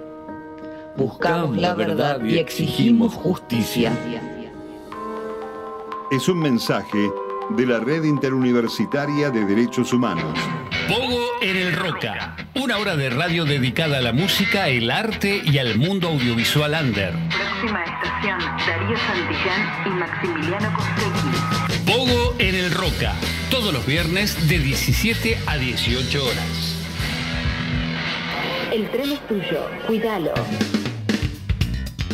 Buscamos la verdad y exigimos justicia. Es un mensaje de la Red Interuniversitaria de Derechos Humanos. Pogo en el Roca, una hora de radio dedicada a la música, el arte y al mundo audiovisual under. Próxima estación, Darío Santillán y Maximiliano Costecchi. Pogo en el Roca, todos los viernes de 17 a 18 horas. El tren es tuyo, cuídalo.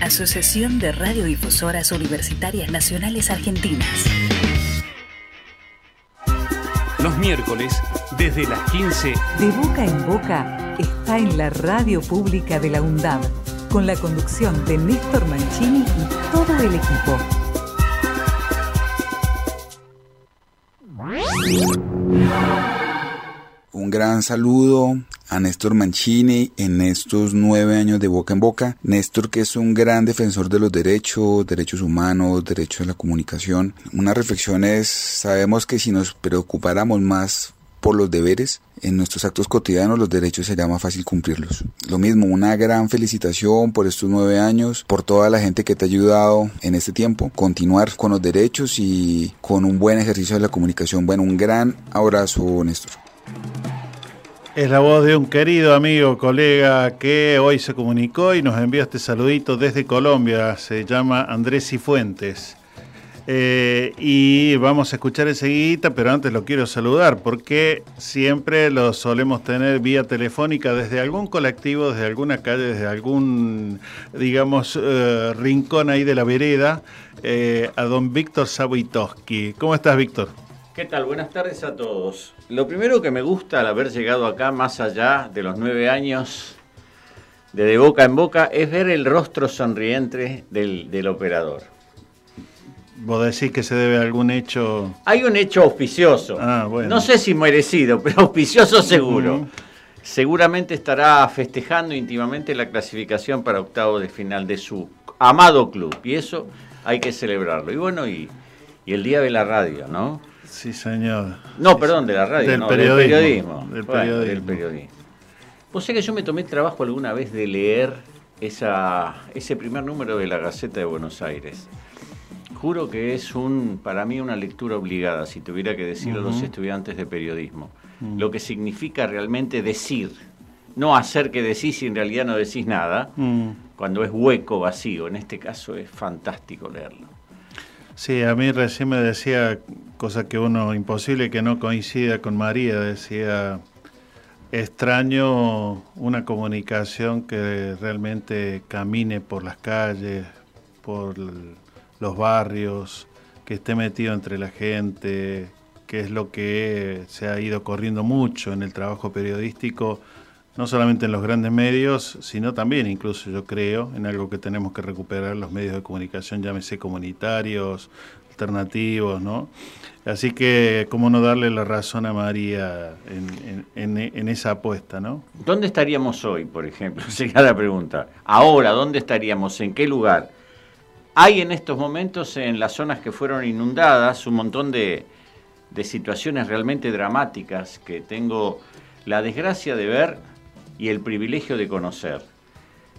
Asociación de Radiodifusoras Universitarias Nacionales Argentinas. Los miércoles, desde las 15, De boca en boca está en la radio pública de la UNDAB, con la conducción de Néstor Mancini y todo el equipo. Un gran saludo a Néstor Mancini en estos nueve años de boca en boca. Néstor que es un gran defensor de los derechos, derechos humanos, derechos de la comunicación. Una reflexión es, sabemos que si nos preocupáramos más por los deberes, en nuestros actos cotidianos los derechos sería más fácil cumplirlos. Lo mismo, una gran felicitación por estos nueve años, por toda la gente que te ha ayudado en este tiempo, continuar con los derechos y con un buen ejercicio de la comunicación. Bueno, un gran abrazo, Néstor. Es la voz de un querido amigo, colega que hoy se comunicó y nos envió este saludito desde Colombia. Se llama Andrés Cifuentes. Eh, y vamos a escuchar enseguida, pero antes lo quiero saludar porque siempre lo solemos tener vía telefónica desde algún colectivo, desde alguna calle, desde algún, digamos, eh, rincón ahí de la vereda, eh, a don Víctor Sabuitoski. ¿Cómo estás, Víctor? ¿Qué tal? Buenas tardes a todos. Lo primero que me gusta al haber llegado acá, más allá de los nueve años de de boca en boca, es ver el rostro sonriente del, del operador. Vos decís que se debe a algún hecho... Hay un hecho auspicioso. Ah, bueno. No sé si merecido, pero auspicioso seguro. Seguramente estará festejando íntimamente la clasificación para octavo de final de su amado club. Y eso hay que celebrarlo. Y bueno, y, y el día de la radio, ¿no? Sí, señor. No, perdón, de la radio, Del no, periodismo. del periodismo. Del Bueno, periodismo. del periodismo. Vos sé que yo me tomé trabajo alguna vez de leer esa, ese primer número de la Gaceta de Buenos Aires. Juro que es un, para mí una lectura obligada, si tuviera que decirlo a los estudiantes de periodismo. Mm. Lo que significa realmente decir, no hacer que decís y en realidad no decís nada, Mm. cuando es hueco, vacío. En este caso es fantástico leerlo. Sí, a mí recién me decía, cosa que uno, imposible que no coincida con María, decía, extraño una comunicación que realmente camine por las calles, por los barrios, que esté metido entre la gente, que es lo que se ha ido corriendo mucho en el trabajo periodístico, no solamente en los grandes medios, sino también incluso yo creo en algo que tenemos que recuperar los medios de comunicación, llámese comunitarios, alternativos, ¿no? Así que, ¿cómo no darle la razón a María en, en- en- en esa apuesta, ¿no? ¿Dónde estaríamos hoy, por ejemplo? Sería la pregunta. Ahora, ¿dónde estaríamos? ¿En qué lugar? Hay en estos momentos en las zonas que fueron inundadas un montón de, de situaciones realmente dramáticas que tengo la desgracia de ver y el privilegio de conocer,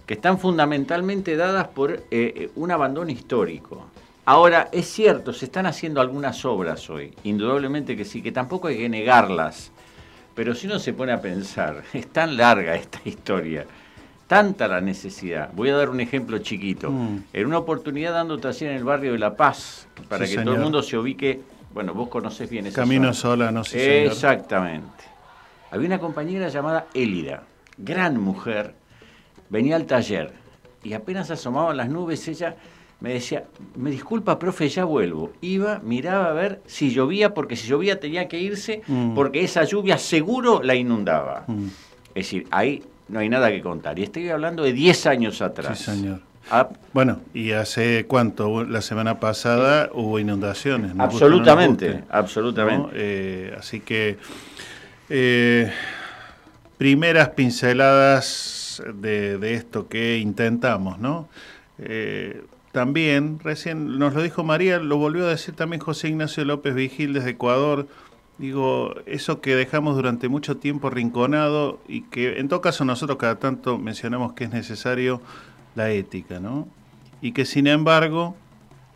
que están fundamentalmente dadas por eh, eh, un abandono histórico. Ahora, es cierto, se están haciendo algunas obras hoy, indudablemente que sí, que tampoco hay que negarlas, pero si uno se pone a pensar, es tan larga esta historia, tanta la necesidad. Voy a dar un ejemplo chiquito. Mm. En una oportunidad dando taller en el barrio de La Paz, para Sí, que todo el mundo se ubique, bueno, vos conocés bien esa Camino. Solano, sí, señor. Exactamente. Había una compañera llamada Élida, gran mujer, venía al taller y apenas asomaban las nubes, ella me decía, me disculpa, profe, ya vuelvo. Iba, miraba a ver si llovía, porque si llovía tenía que irse, Mm. porque esa lluvia seguro la inundaba. Mm. Es decir, ahí no hay nada que contar. Y estoy hablando de 10 años atrás. Sí, señor. Ah, Bueno, ¿y hace cuánto? La semana pasada hubo inundaciones. no absolutamente, guste, absolutamente. ¿no? Eh, así que, eh, primeras pinceladas de, de esto que intentamos, ¿no? Eh, también, recién nos lo dijo María, lo volvió a decir también José Ignacio López Vigil desde Ecuador. Digo, eso que dejamos durante mucho tiempo rinconado y que en todo caso nosotros cada tanto mencionamos que es necesario la ética, ¿no? Y que sin embargo,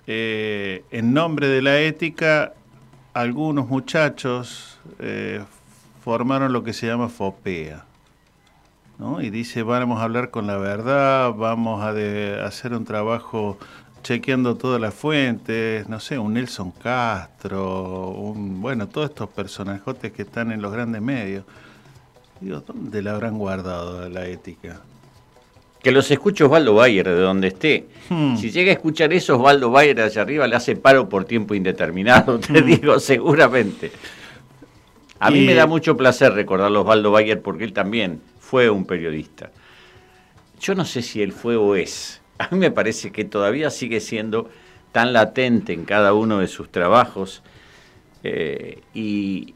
eh, en nombre de la ética, algunos muchachos eh, formaron lo que se llama FOPEA. ¿No? Y dice, vamos a hablar con la verdad, vamos a de- hacer un trabajo chequeando todas las fuentes, no sé, un Nelson Castro, un, bueno, todos estos personajotes que están en los grandes medios. Digo, ¿dónde la habrán guardado la ética? Que los escuche Osvaldo Bayer de donde esté. Hmm. Si llega a escuchar eso, Osvaldo Bayer allá arriba le hace paro por tiempo indeterminado, te digo seguramente. A mí Y- me da mucho placer recordarlo a Osvaldo Bayer porque él también fue un periodista. Yo no sé si él fue o es. A mí me parece que todavía sigue siendo tan latente en cada uno de sus trabajos. Eh, y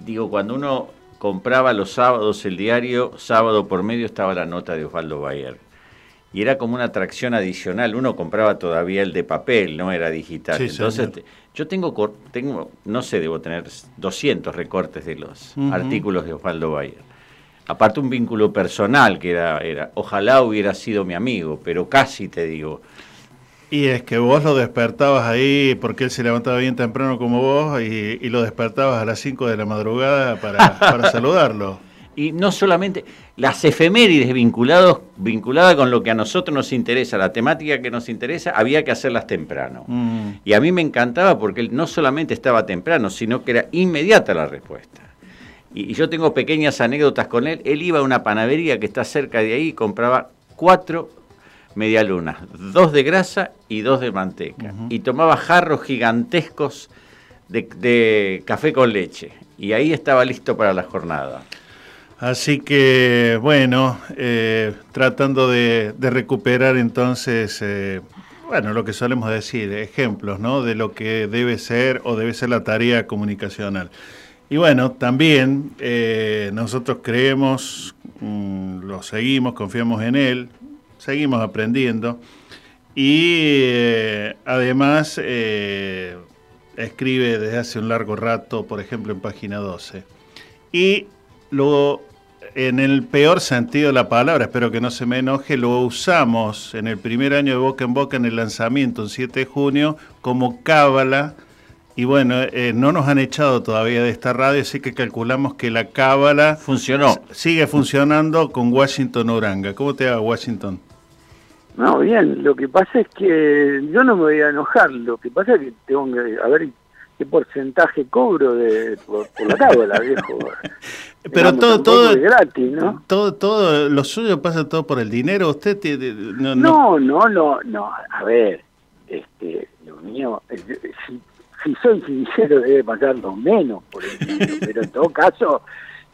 digo, cuando uno compraba los sábados el diario, sábado por medio estaba la nota de Osvaldo Bayer. Y era como una atracción adicional. Uno compraba todavía el de papel, no era digital. Sí, Entonces, señor. yo tengo, tengo, no sé, debo tener 200 recortes de los artículos de Osvaldo Bayer. Aparte un vínculo personal que era, era, ojalá hubiera sido mi amigo, pero casi te digo. Y es que vos lo despertabas ahí porque él se levantaba bien temprano como vos y, y lo despertabas a las 5 de la madrugada para, para saludarlo. Y no solamente las efemérides vinculados, vinculadas con lo que a nosotros nos interesa, la temática que nos interesa, había que hacerlas temprano. Mm. Y a mí me encantaba porque él no solamente estaba temprano, sino que era inmediata la respuesta. Y, y yo tengo pequeñas anécdotas con él. Él iba a una panadería que está cerca de ahí y compraba cuatro medialunas, dos de grasa y dos de manteca. Y tomaba jarros gigantescos de, de café con leche. Y ahí estaba listo para la jornada. Así que, bueno, eh, tratando de, de recuperar entonces, eh, bueno, lo que solemos decir, ejemplos, ¿no? De lo que debe ser o debe ser la tarea comunicacional. Y bueno, también eh, nosotros creemos, mm, lo seguimos, confiamos en él, seguimos aprendiendo y eh, además eh, escribe desde hace un largo rato, por ejemplo, en página 12. Y luego, en el peor sentido de la palabra, espero que no se me enoje, lo usamos en el primer año de Boca en Boca en el lanzamiento, el 7 de junio, como cábala. Y bueno, eh, no nos han echado todavía de esta radio, así que calculamos que la cábala funcionó. Sigue funcionando con Washington Uranga. ¿Cómo te va Washington? No, bien, lo que pasa es que yo no me voy a enojar, lo que pasa es que tengo que a ver qué porcentaje cobro de por, por la cábala, viejo. Pero Digamos, todo, todo, es gratis, ¿no? todo, todo, lo suyo pasa todo por el dinero. Usted tiene, no, no- No, no, no, no, a ver, este, lo mío, eh, si, si soy sincero debe pasar lo menos por el pero en todo caso,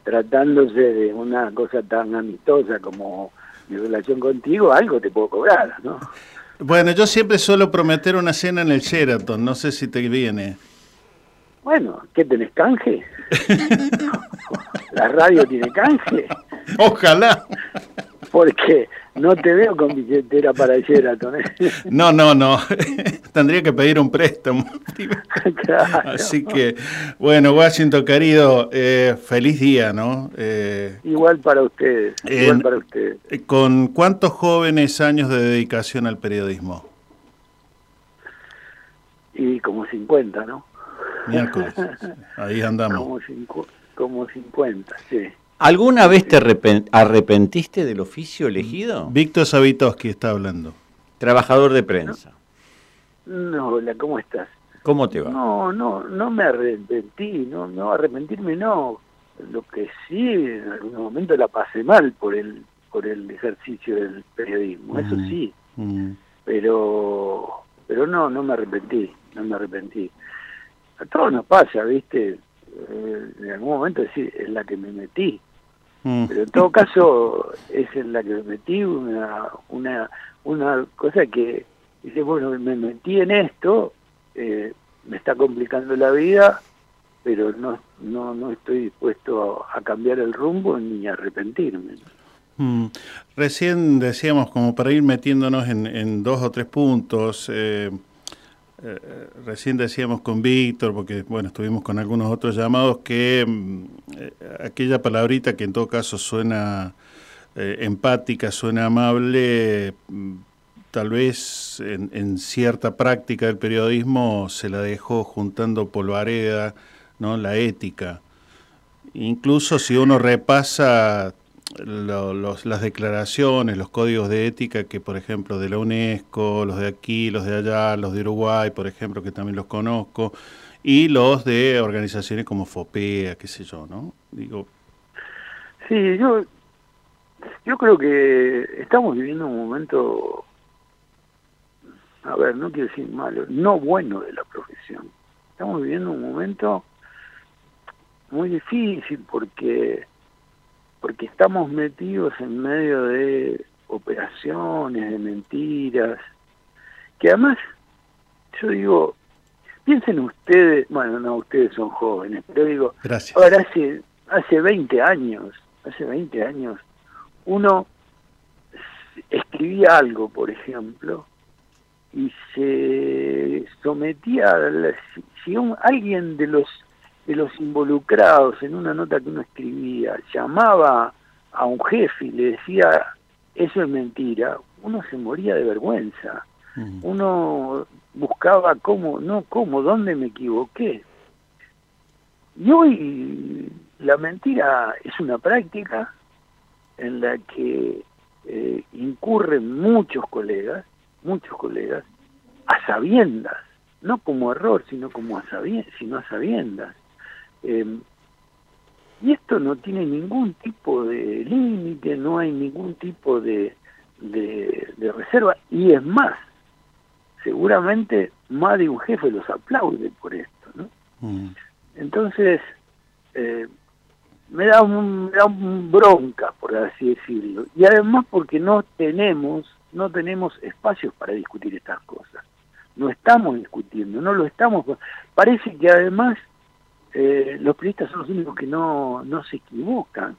tratándose de una cosa tan amistosa como mi relación contigo, algo te puedo cobrar, ¿no? Bueno, yo siempre suelo prometer una cena en el Sheraton, no sé si te viene. Bueno, ¿qué tenés canje? ¿La radio tiene canje? Ojalá. Porque no te veo con billetera para el Sheraton. ¿eh? No, no, no. Tendría que pedir un préstamo. Así que, bueno, Washington, querido, eh, feliz día, ¿no? Eh, igual para ustedes, igual para ustedes. ¿Con cuántos jóvenes años de dedicación al periodismo? Y como 50, ¿no? Miércoles. Ahí andamos. Como, cinco, como 50, sí. ¿Alguna vez te arrepentiste del oficio elegido? Víctor Savitoski está hablando. Trabajador de prensa. No, hola, ¿cómo estás? ¿Cómo te va? No, no, no me arrepentí, no, no, arrepentirme no. Lo que sí, en algún momento la pasé mal por el, por el ejercicio del periodismo, eso mm, sí. Mm. Pero, pero no, no me arrepentí, no me arrepentí. A todos nos pasa, ¿viste? Eh, en algún momento decir, es la que me metí. Mm. Pero en todo caso, es en la que me metí una, una, una cosa que dice, bueno, me metí en esto, eh, me está complicando la vida, pero no, no, no estoy dispuesto a, cambiar el rumbo ni a arrepentirme. Mm. Recién decíamos, como para ir metiéndonos en, en dos o tres puntos, eh, eh, recién decíamos con Víctor, porque bueno, estuvimos con algunos otros llamados, que mm, eh, aquella palabrita que en todo caso suena eh, empática, suena amable, mm, tal vez en, cierta práctica del periodismo se la dejó juntando polvareda, ¿no? la ética. Incluso si uno repasa los, las declaraciones, los códigos de ética que, por ejemplo, de la UNESCO, los de aquí, los de allá, los de Uruguay, por ejemplo, que también los conozco, y los de organizaciones como FOPEA, qué sé yo, ¿no? Digo. Sí, yo, yo creo que estamos viviendo un momento, a ver, no quiero decir malo, no bueno de la profesión. Estamos viviendo un momento muy difícil porque porque estamos metidos en medio de operaciones, de mentiras, que además, yo digo, piensen ustedes, bueno, no, ustedes son jóvenes, pero digo, ahora hace, hace 20 años, hace 20 años, uno escribía algo, por ejemplo, y se sometía a la, si un, alguien de los de los involucrados en una nota que uno escribía llamaba a un jefe y le decía eso es mentira, uno se moría de vergüenza. Uno buscaba cómo, no cómo, dónde me equivoqué. Y hoy la mentira es una práctica en la que eh, incurren muchos colegas, muchos colegas, a sabiendas, no como error, sino como a sabiendas, sino a sabiendas. Eh, y esto no tiene ningún tipo de límite, no hay ningún tipo de, de, reserva, y es más, seguramente más de un jefe los aplaude por esto. ¿no? Mm. Entonces, eh, me, da un, me da un bronca, por así decirlo, y además porque no tenemos, no tenemos espacios para discutir estas cosas. No estamos discutiendo, no lo estamos. Parece que además eh, los periodistas son los únicos que no, no se equivocan.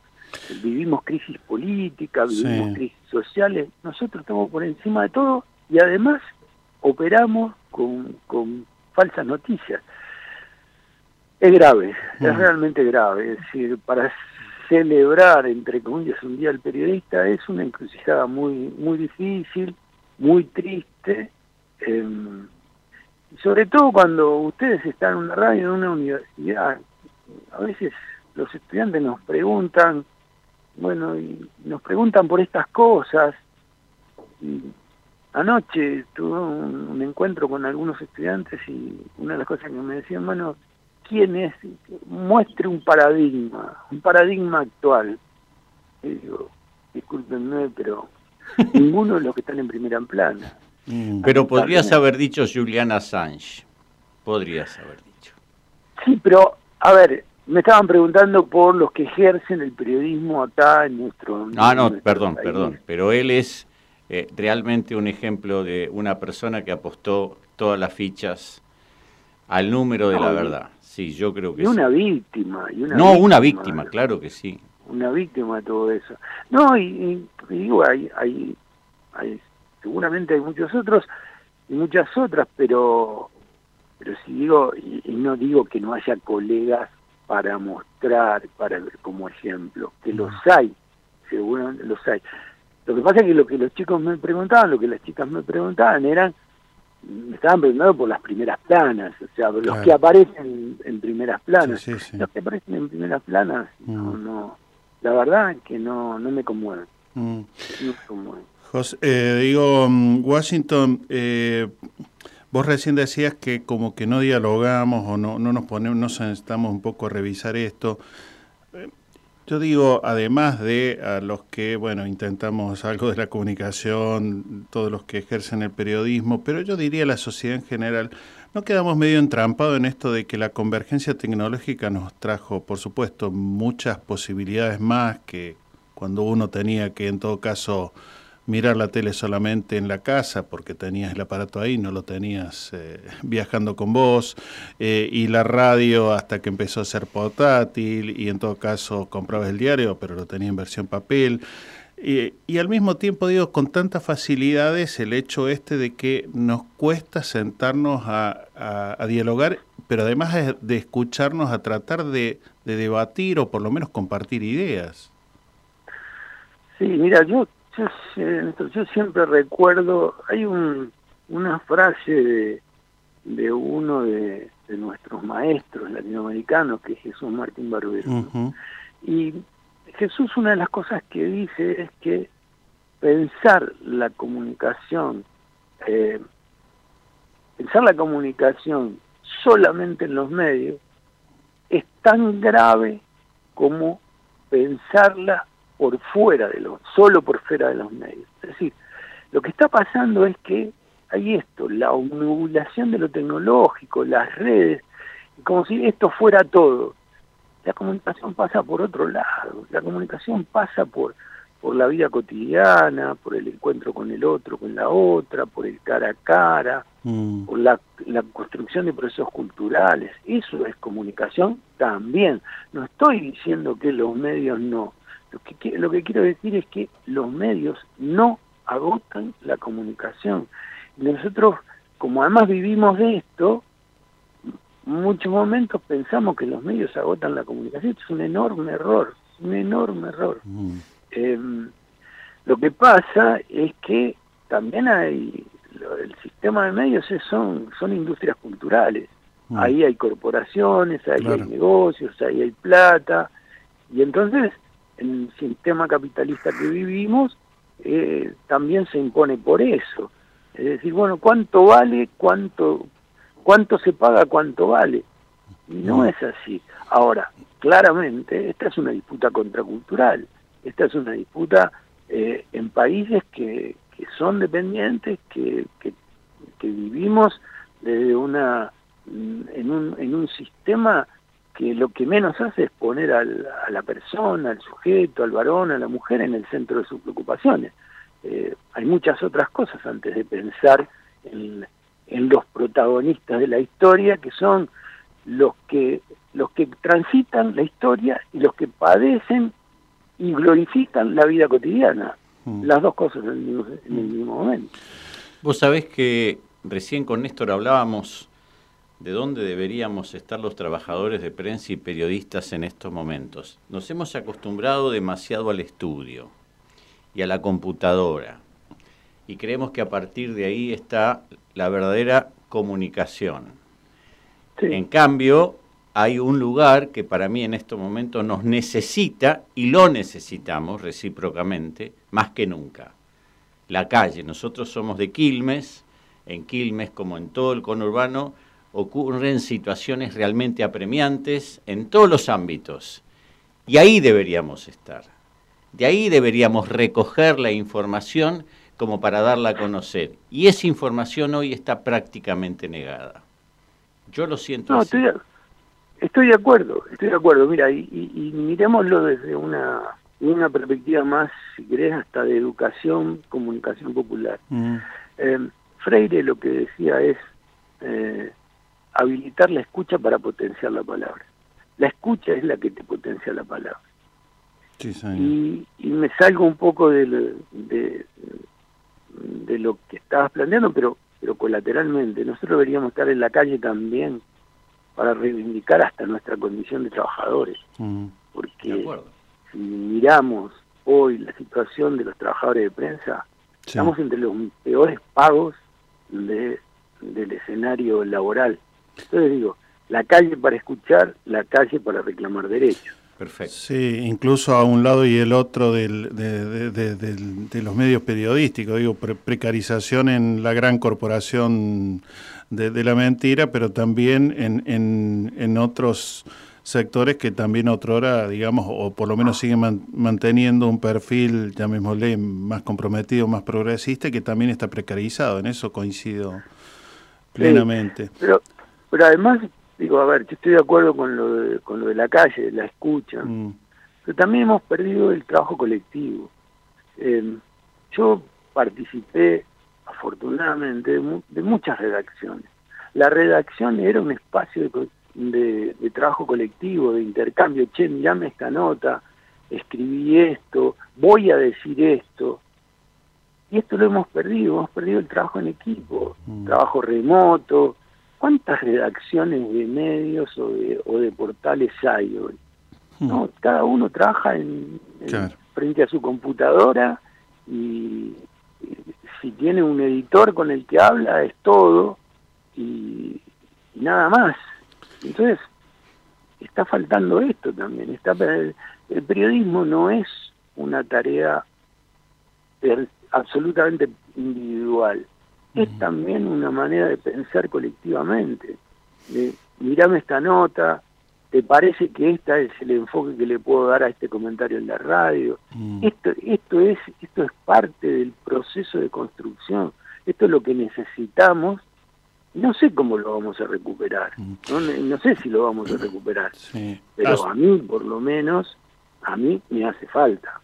Vivimos crisis políticas, vivimos crisis sociales, nosotros estamos por encima de todo y además operamos con, con falsas noticias. Es grave, es realmente grave. Es decir, para celebrar, entre comillas, un día del periodista es una encrucijada muy, muy difícil, muy triste. Eh, sobre todo cuando ustedes están en una radio, en una universidad, a veces los estudiantes nos preguntan, bueno, y nos preguntan por estas cosas. Y anoche tuve un, encuentro con algunos estudiantes y una de las cosas que me decían, bueno, ¿quién es? Muestre un paradigma, un paradigma actual. Digo, discúlpenme, pero ninguno de los que están en primera plana. Mm. Pero podrías haber dicho Julian Assange. Podrías haber dicho. Sí, pero, a ver, me estaban preguntando por los que ejercen el periodismo acá en nuestro... Ah, no, nuestro perdón, país. perdón. Pero él es eh, realmente un ejemplo de una persona que apostó todas las fichas al número de No, la verdad. Sí, yo creo que Y una sí. víctima. Y una no, una víctima, claro que sí. Una víctima de todo eso. No, y- y digo, hay, hay, hay, seguramente hay muchos otros y muchas otras, pero, pero si digo, y, y no digo que no haya colegas para mostrar, para ver como ejemplo, que los hay, seguramente los hay. Lo que pasa es que lo que los chicos me preguntaban, lo que las chicas me preguntaban eran, me estaban preguntando por las primeras planas, o sea, los Claro. que aparecen en primeras planas. Sí, sí, sí. Los que aparecen en primeras planas, no, Mm. no, la verdad que no, no me conmueven. Mm. No me conmueven. José, eh, digo, mm, Washington, eh, vos recién decías que como que no dialogamos o no, no nos ponemos, no necesitamos un poco revisar esto. Eh, Yo digo, además de a los que, bueno, intentamos algo de la comunicación, todos los que ejercen el periodismo, pero yo diría la sociedad en general, no quedamos medio entrampados en esto de que la convergencia tecnológica nos trajo, por supuesto, muchas posibilidades más que cuando uno tenía que, en todo caso, mirar la tele solamente en la casa porque tenías el aparato ahí, no lo tenías eh, viajando con vos, eh, y la radio hasta que empezó a ser portátil y en todo caso comprabas el diario, pero lo tenía en versión papel. Y, y al mismo tiempo digo, con tantas facilidades el hecho este de que nos cuesta sentarnos a, a- dialogar, pero además de, de escucharnos, a tratar de, de debatir o por lo menos compartir ideas. Sí, mira, yo, yo, eh, yo siempre recuerdo, hay un, una frase de, de uno de, de nuestros maestros latinoamericanos, que es Jesús Martín Barbero. Y Jesús una de las cosas que dice es que pensar la comunicación, eh, pensar la comunicación solamente en los medios es tan grave como pensarla por fuera de los, solo por fuera de los medios. Es decir, lo que está pasando es que hay esto, la obnubilación de lo tecnológico, las redes, como si esto fuera todo. La comunicación pasa por otro lado, la comunicación pasa por, por la vida cotidiana, por el encuentro con el otro, con la otra, por el cara a cara, Mm. por la, la construcción de procesos culturales. Eso es comunicación también. No estoy diciendo que los medios no. Lo que, lo que quiero decir es que los medios no agotan la comunicación. Nosotros, como además vivimos de esto, muchos momentos pensamos que los medios agotan la comunicación. Esto es un enorme error, un enorme error. Mm. Eh, lo que pasa es que también hay, lo- el sistema de medios es- son, son industrias culturales. Mm. Ahí hay corporaciones, ahí Claro. hay negocios, ahí hay plata. Y entonces, en el sistema capitalista que vivimos, eh, también se impone por eso. Es decir, bueno, ¿cuánto vale? ¿Cuánto, cuánto se paga? ¿Cuánto vale? Y no es así. Ahora, claramente, esta es una disputa contracultural. Esta es una disputa eh, en países que, que son dependientes, que, que, que vivimos desde una en un, en un sistema que lo que menos hace es poner al- a la persona, al sujeto, al varón, a la mujer en el centro de sus preocupaciones. Eh, hay muchas otras cosas antes de pensar en, en los protagonistas de la historia, que son los que los que transitan la historia y los que padecen y glorifican la vida cotidiana. Mm. Las dos cosas en el mismo, en el mismo momento. Vos sabés que recién con Néstor hablábamos de dónde deberíamos estar los trabajadores de prensa y periodistas en estos momentos. Nos hemos acostumbrado demasiado al estudio y a la computadora y creemos que a partir de ahí está la verdadera comunicación. En cambio, hay un lugar que para mí en estos momentos nos necesita y lo necesitamos recíprocamente más que nunca. La calle. Nosotros somos de Quilmes. En Quilmes, como en todo el conurbano, ocurren situaciones realmente apremiantes en todos los ámbitos. Y ahí deberíamos estar. De ahí deberíamos recoger la información como para darla a conocer. Y esa información hoy está prácticamente negada. Yo lo siento. No, así. estoy de, estoy de acuerdo, estoy de acuerdo. Mira, y, y, y miremoslo desde una, una perspectiva más, si querés, hasta de educación, comunicación popular. Mm. Eh, Freire lo que decía es eh, habilitar la escucha para potenciar la palabra. La escucha es la que te potencia la palabra. Sí, señor. Y, y me salgo un poco de, lo- de, de lo que estabas planteando, pero, pero colateralmente. Nosotros deberíamos estar en la calle también para reivindicar hasta nuestra condición de trabajadores. Mm. Porque si miramos hoy la situación de los trabajadores de prensa, Sí. estamos entre los peores pagos de, del escenario laboral. Entonces digo, la calle para escuchar, la calle para reclamar derechos. Perfecto. Sí, incluso a un lado y el otro del- de, de- de- de los medios periodísticos, digo, pre- precarización en la gran corporación de, de la mentira, pero también en, en, en otros sectores que también otrora, digamos, o por lo menos siguen man- manteniendo un perfil, llamémosle, más comprometido, más progresista, que también está precarizado. En eso coincido plenamente. Pero, pero además, digo, a ver, yo estoy de acuerdo con lo de, con lo de la calle, de la escucha, Mm. pero también hemos perdido el trabajo colectivo. Eh, yo participé, afortunadamente, de, mu- de muchas redacciones. La redacción era un espacio de, co- de- de trabajo colectivo, de intercambio. Che, mirame esta nota, escribí esto, voy a decir esto. Y esto lo hemos perdido, hemos perdido el trabajo en equipo, trabajo remoto. ¿Cuántas redacciones de medios o de, o de portales hay hoy? ¿No? Cada uno trabaja en, en- Claro. frente a su computadora y, y si tiene un editor con el que habla es todo y, y nada más. Entonces, está faltando esto también. Está, el, el periodismo no es una tarea absolutamente individual. Es también una manera de pensar colectivamente. De, mirame esta nota, ¿te parece que esta es el enfoque que le puedo dar a este comentario en la radio? Esto, esto, es, esto es parte del proceso de construcción. Esto es lo que necesitamos. No sé cómo lo vamos a recuperar. No, no sé si lo vamos a recuperar. Pero a mí, por lo menos, a mí me hace falta.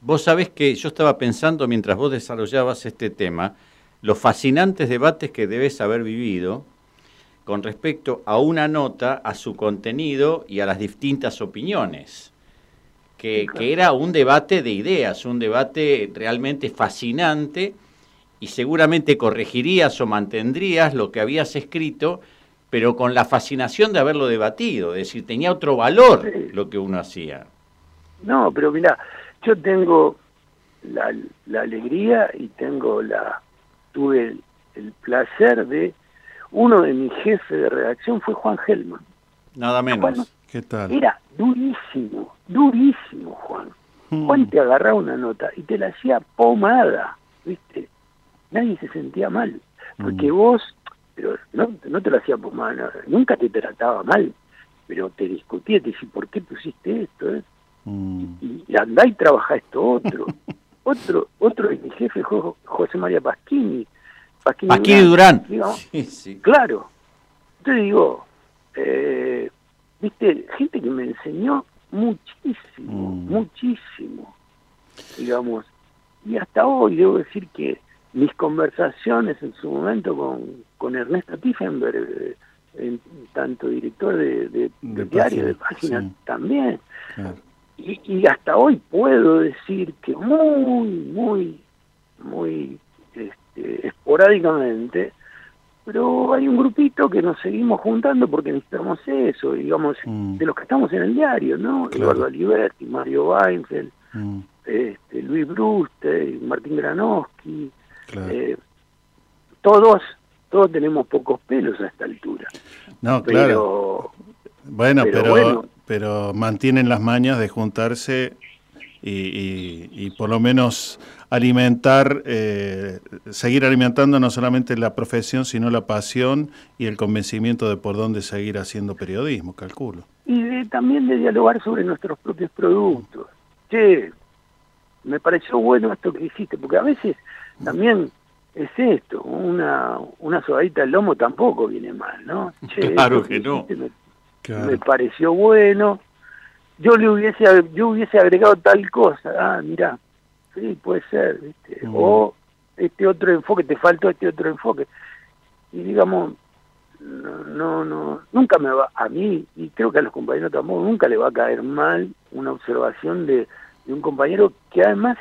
Vos sabés que yo estaba pensando mientras vos desarrollabas este tema, los fascinantes debates que debes haber vivido con respecto a una nota, a su contenido y a las distintas opiniones. Que, que era un debate de ideas, un debate realmente fascinante y seguramente corregirías o mantendrías lo que habías escrito, pero con la fascinación de haberlo debatido, es decir, tenía otro valor lo que uno hacía. No, pero mira, yo tengo la, la alegría y tengo la tuve el, el placer de uno de mis jefes de redacción fue Juan Gelman. Nada menos. Bueno, ¿Qué tal? Era durísimo, durísimo, Juan. Juan te agarraba una nota y te la hacía pomada, ¿viste? Nadie se sentía mal, porque vos, pero no, no te lo hacía pomada, nunca te trataba mal, pero te discutía, te decía, ¿por qué pusiste esto? eh? Y, y andá y trabaja esto otro. otro otro de mi jefe, Jo- José María Pasquini. Pasquini, Pasquini Durán. Sí, sí. Claro. Entonces digo, eh, viste, gente que me enseñó muchísimo, muchísimo, digamos. Y hasta hoy debo decir que mis conversaciones en su momento con, con Ernesto Tiffenberg, eh, en- tanto director de, de- de diario, de página, sí. también. Y, y hasta hoy puedo decir que muy, muy, muy este, esporádicamente, pero hay un grupito que nos seguimos juntando porque necesitamos eso, digamos, de los que estamos en el diario, ¿no? Claro. Eduardo Aliberti, Mario Weinfeld, Mm, este, Luis Bruste, Martín Granowski, claro. eh, todos, todos tenemos pocos pelos a esta altura. No, pero, claro. Bueno, pero pero, bueno. Pero mantienen las mañas de juntarse y, y- y por lo menos alimentar, eh, seguir alimentando no solamente la profesión, sino la pasión y el convencimiento de por dónde seguir haciendo periodismo, calculo. y de- también de dialogar sobre nuestros propios productos. Che, me pareció bueno esto que hiciste, porque a veces también es esto, una, una sobadita del lomo tampoco viene mal, ¿no? claro que no. Me, me, pareció bueno, yo le hubiese, yo hubiese agregado tal cosa, ah, mira, sí, puede ser, ¿viste? Mm. o este otro enfoque, te faltó este otro enfoque. Y digamos, no, no, no, nunca me va, a mí, y creo que a los compañeros tampoco, nunca le va a caer mal una observación de, de un compañero que además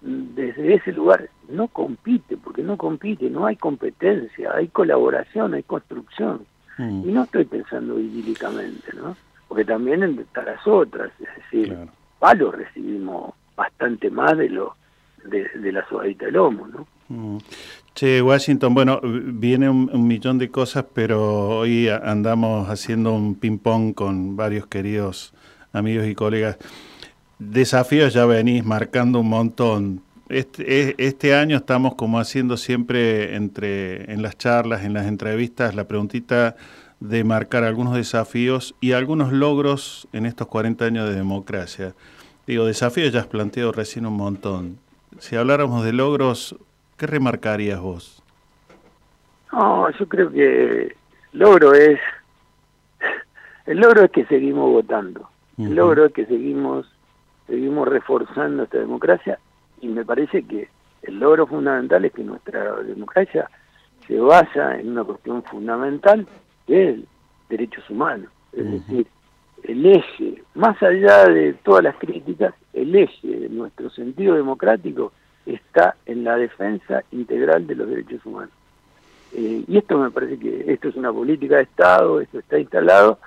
desde ese lugar no compite, porque no compite, no hay competencia, hay colaboración, hay construcción. Mm. Y no estoy pensando idílicamente, ¿no? Porque también están las otras, es decir, palos recibimos bastante más de lo de, de la sobadita del lomo, ¿no? Mm. Che, Washington, bueno, viene un, un, millón de cosas, pero hoy andamos haciendo un ping-pong con varios queridos amigos y colegas. Desafíos ya venís marcando un montón. Este, este año estamos como haciendo siempre entre en las charlas, en las entrevistas, la preguntita de marcar algunos desafíos y algunos logros en estos 40 años de democracia. Digo, desafíos ya has planteado recién un montón. Si habláramos de logros, ¿qué remarcarías vos? No, yo creo que logro es el logro es que seguimos votando. Uh -huh. El logro es que seguimos seguimos reforzando esta democracia y me parece que el logro fundamental es que nuestra democracia se basa en una cuestión fundamental que es derechos humanos, es uh -huh. decir, el eje, más allá de todas las críticas, el eje de nuestro sentido democrático está en la defensa integral de los derechos humanos. Eh, y esto me parece que esto es una política de Estado, esto está instalado,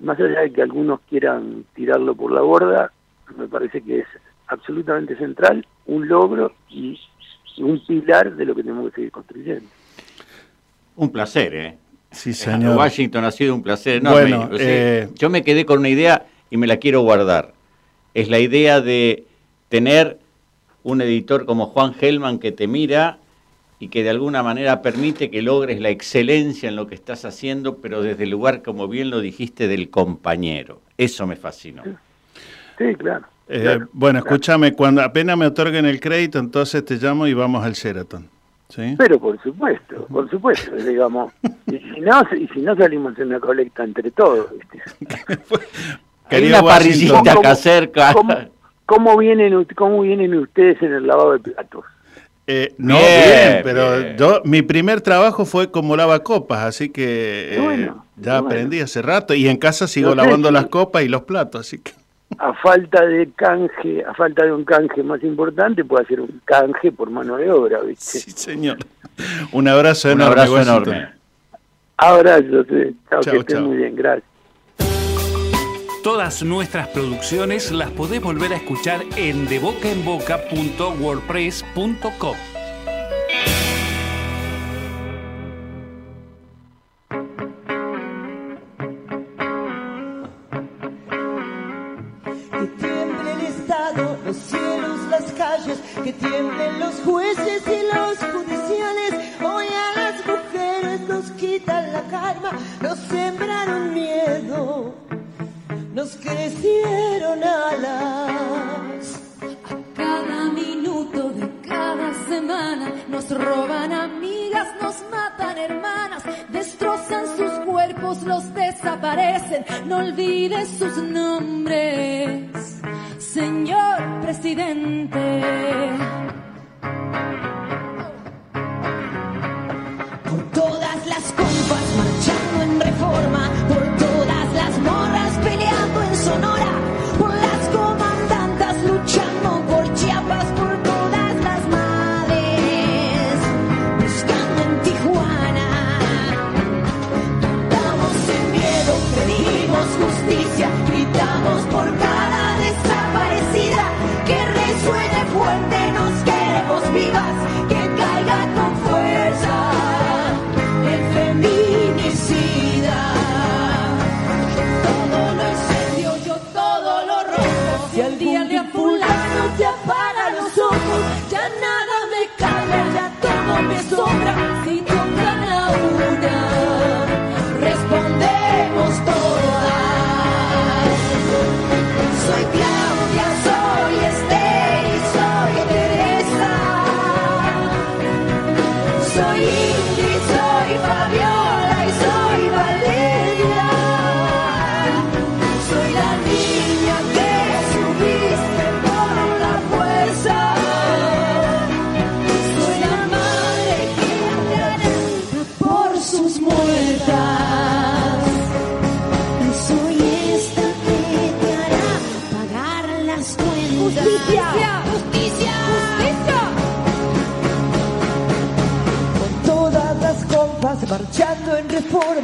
más allá de que algunos quieran tirarlo por la borda, me parece que es absolutamente central, un logro y un pilar de lo que tenemos que seguir construyendo. Un placer, ¿eh? Sí, señor. Washington ha sido un placer enorme. Bueno, o sea, eh... Yo me quedé con una idea y me la quiero guardar. Es la idea de tener un editor como Juan Gelman que te mira y que de alguna manera permite que logres la excelencia en lo que estás haciendo, pero desde el lugar, como bien lo dijiste, del compañero. Eso me fascinó. Sí, claro. Eh, claro bueno, claro. escúchame, cuando apenas me otorguen el crédito, entonces te llamo y vamos al Sheraton. ¿sí? Pero por supuesto, por supuesto, digamos. Y si no, y si no salimos en una colecta entre todos. ¿viste? Hay una parrillita acá cerca. ¿cómo, cómo, vienen, ¿Cómo vienen ustedes en el lavado de platos? Eh, no, bien, bien pero bien. yo mi primer trabajo fue como lavacopas, así que eh, bueno, ya bueno. aprendí hace rato y en casa sigo no lavando las copas y los platos, así que a falta de canje, a falta de un canje más importante, puede hacer un canje por mano de obra, ¿viste? Sí, señor. Un abrazo un enorme. abrazo enorme. Abrazo, sí. Chao, que estén muy bien, gracias. Todas nuestras producciones las podés volver a escuchar en debocaenboca.wordpress.com. que tiemblen los jueces y los judiciales. Hoy a las mujeres nos quitan la calma, nos sembraron miedo nos crecieron alas. A cada minuto de cada semana nos roban amigas, nos matan hermanas, destrozan sus cuerpos, los desaparecen. No olvides sus nombres, señor presidente.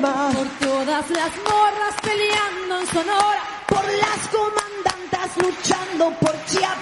Por todas las morras peleando en Sonora. Por las comandantas luchando por Chiapas.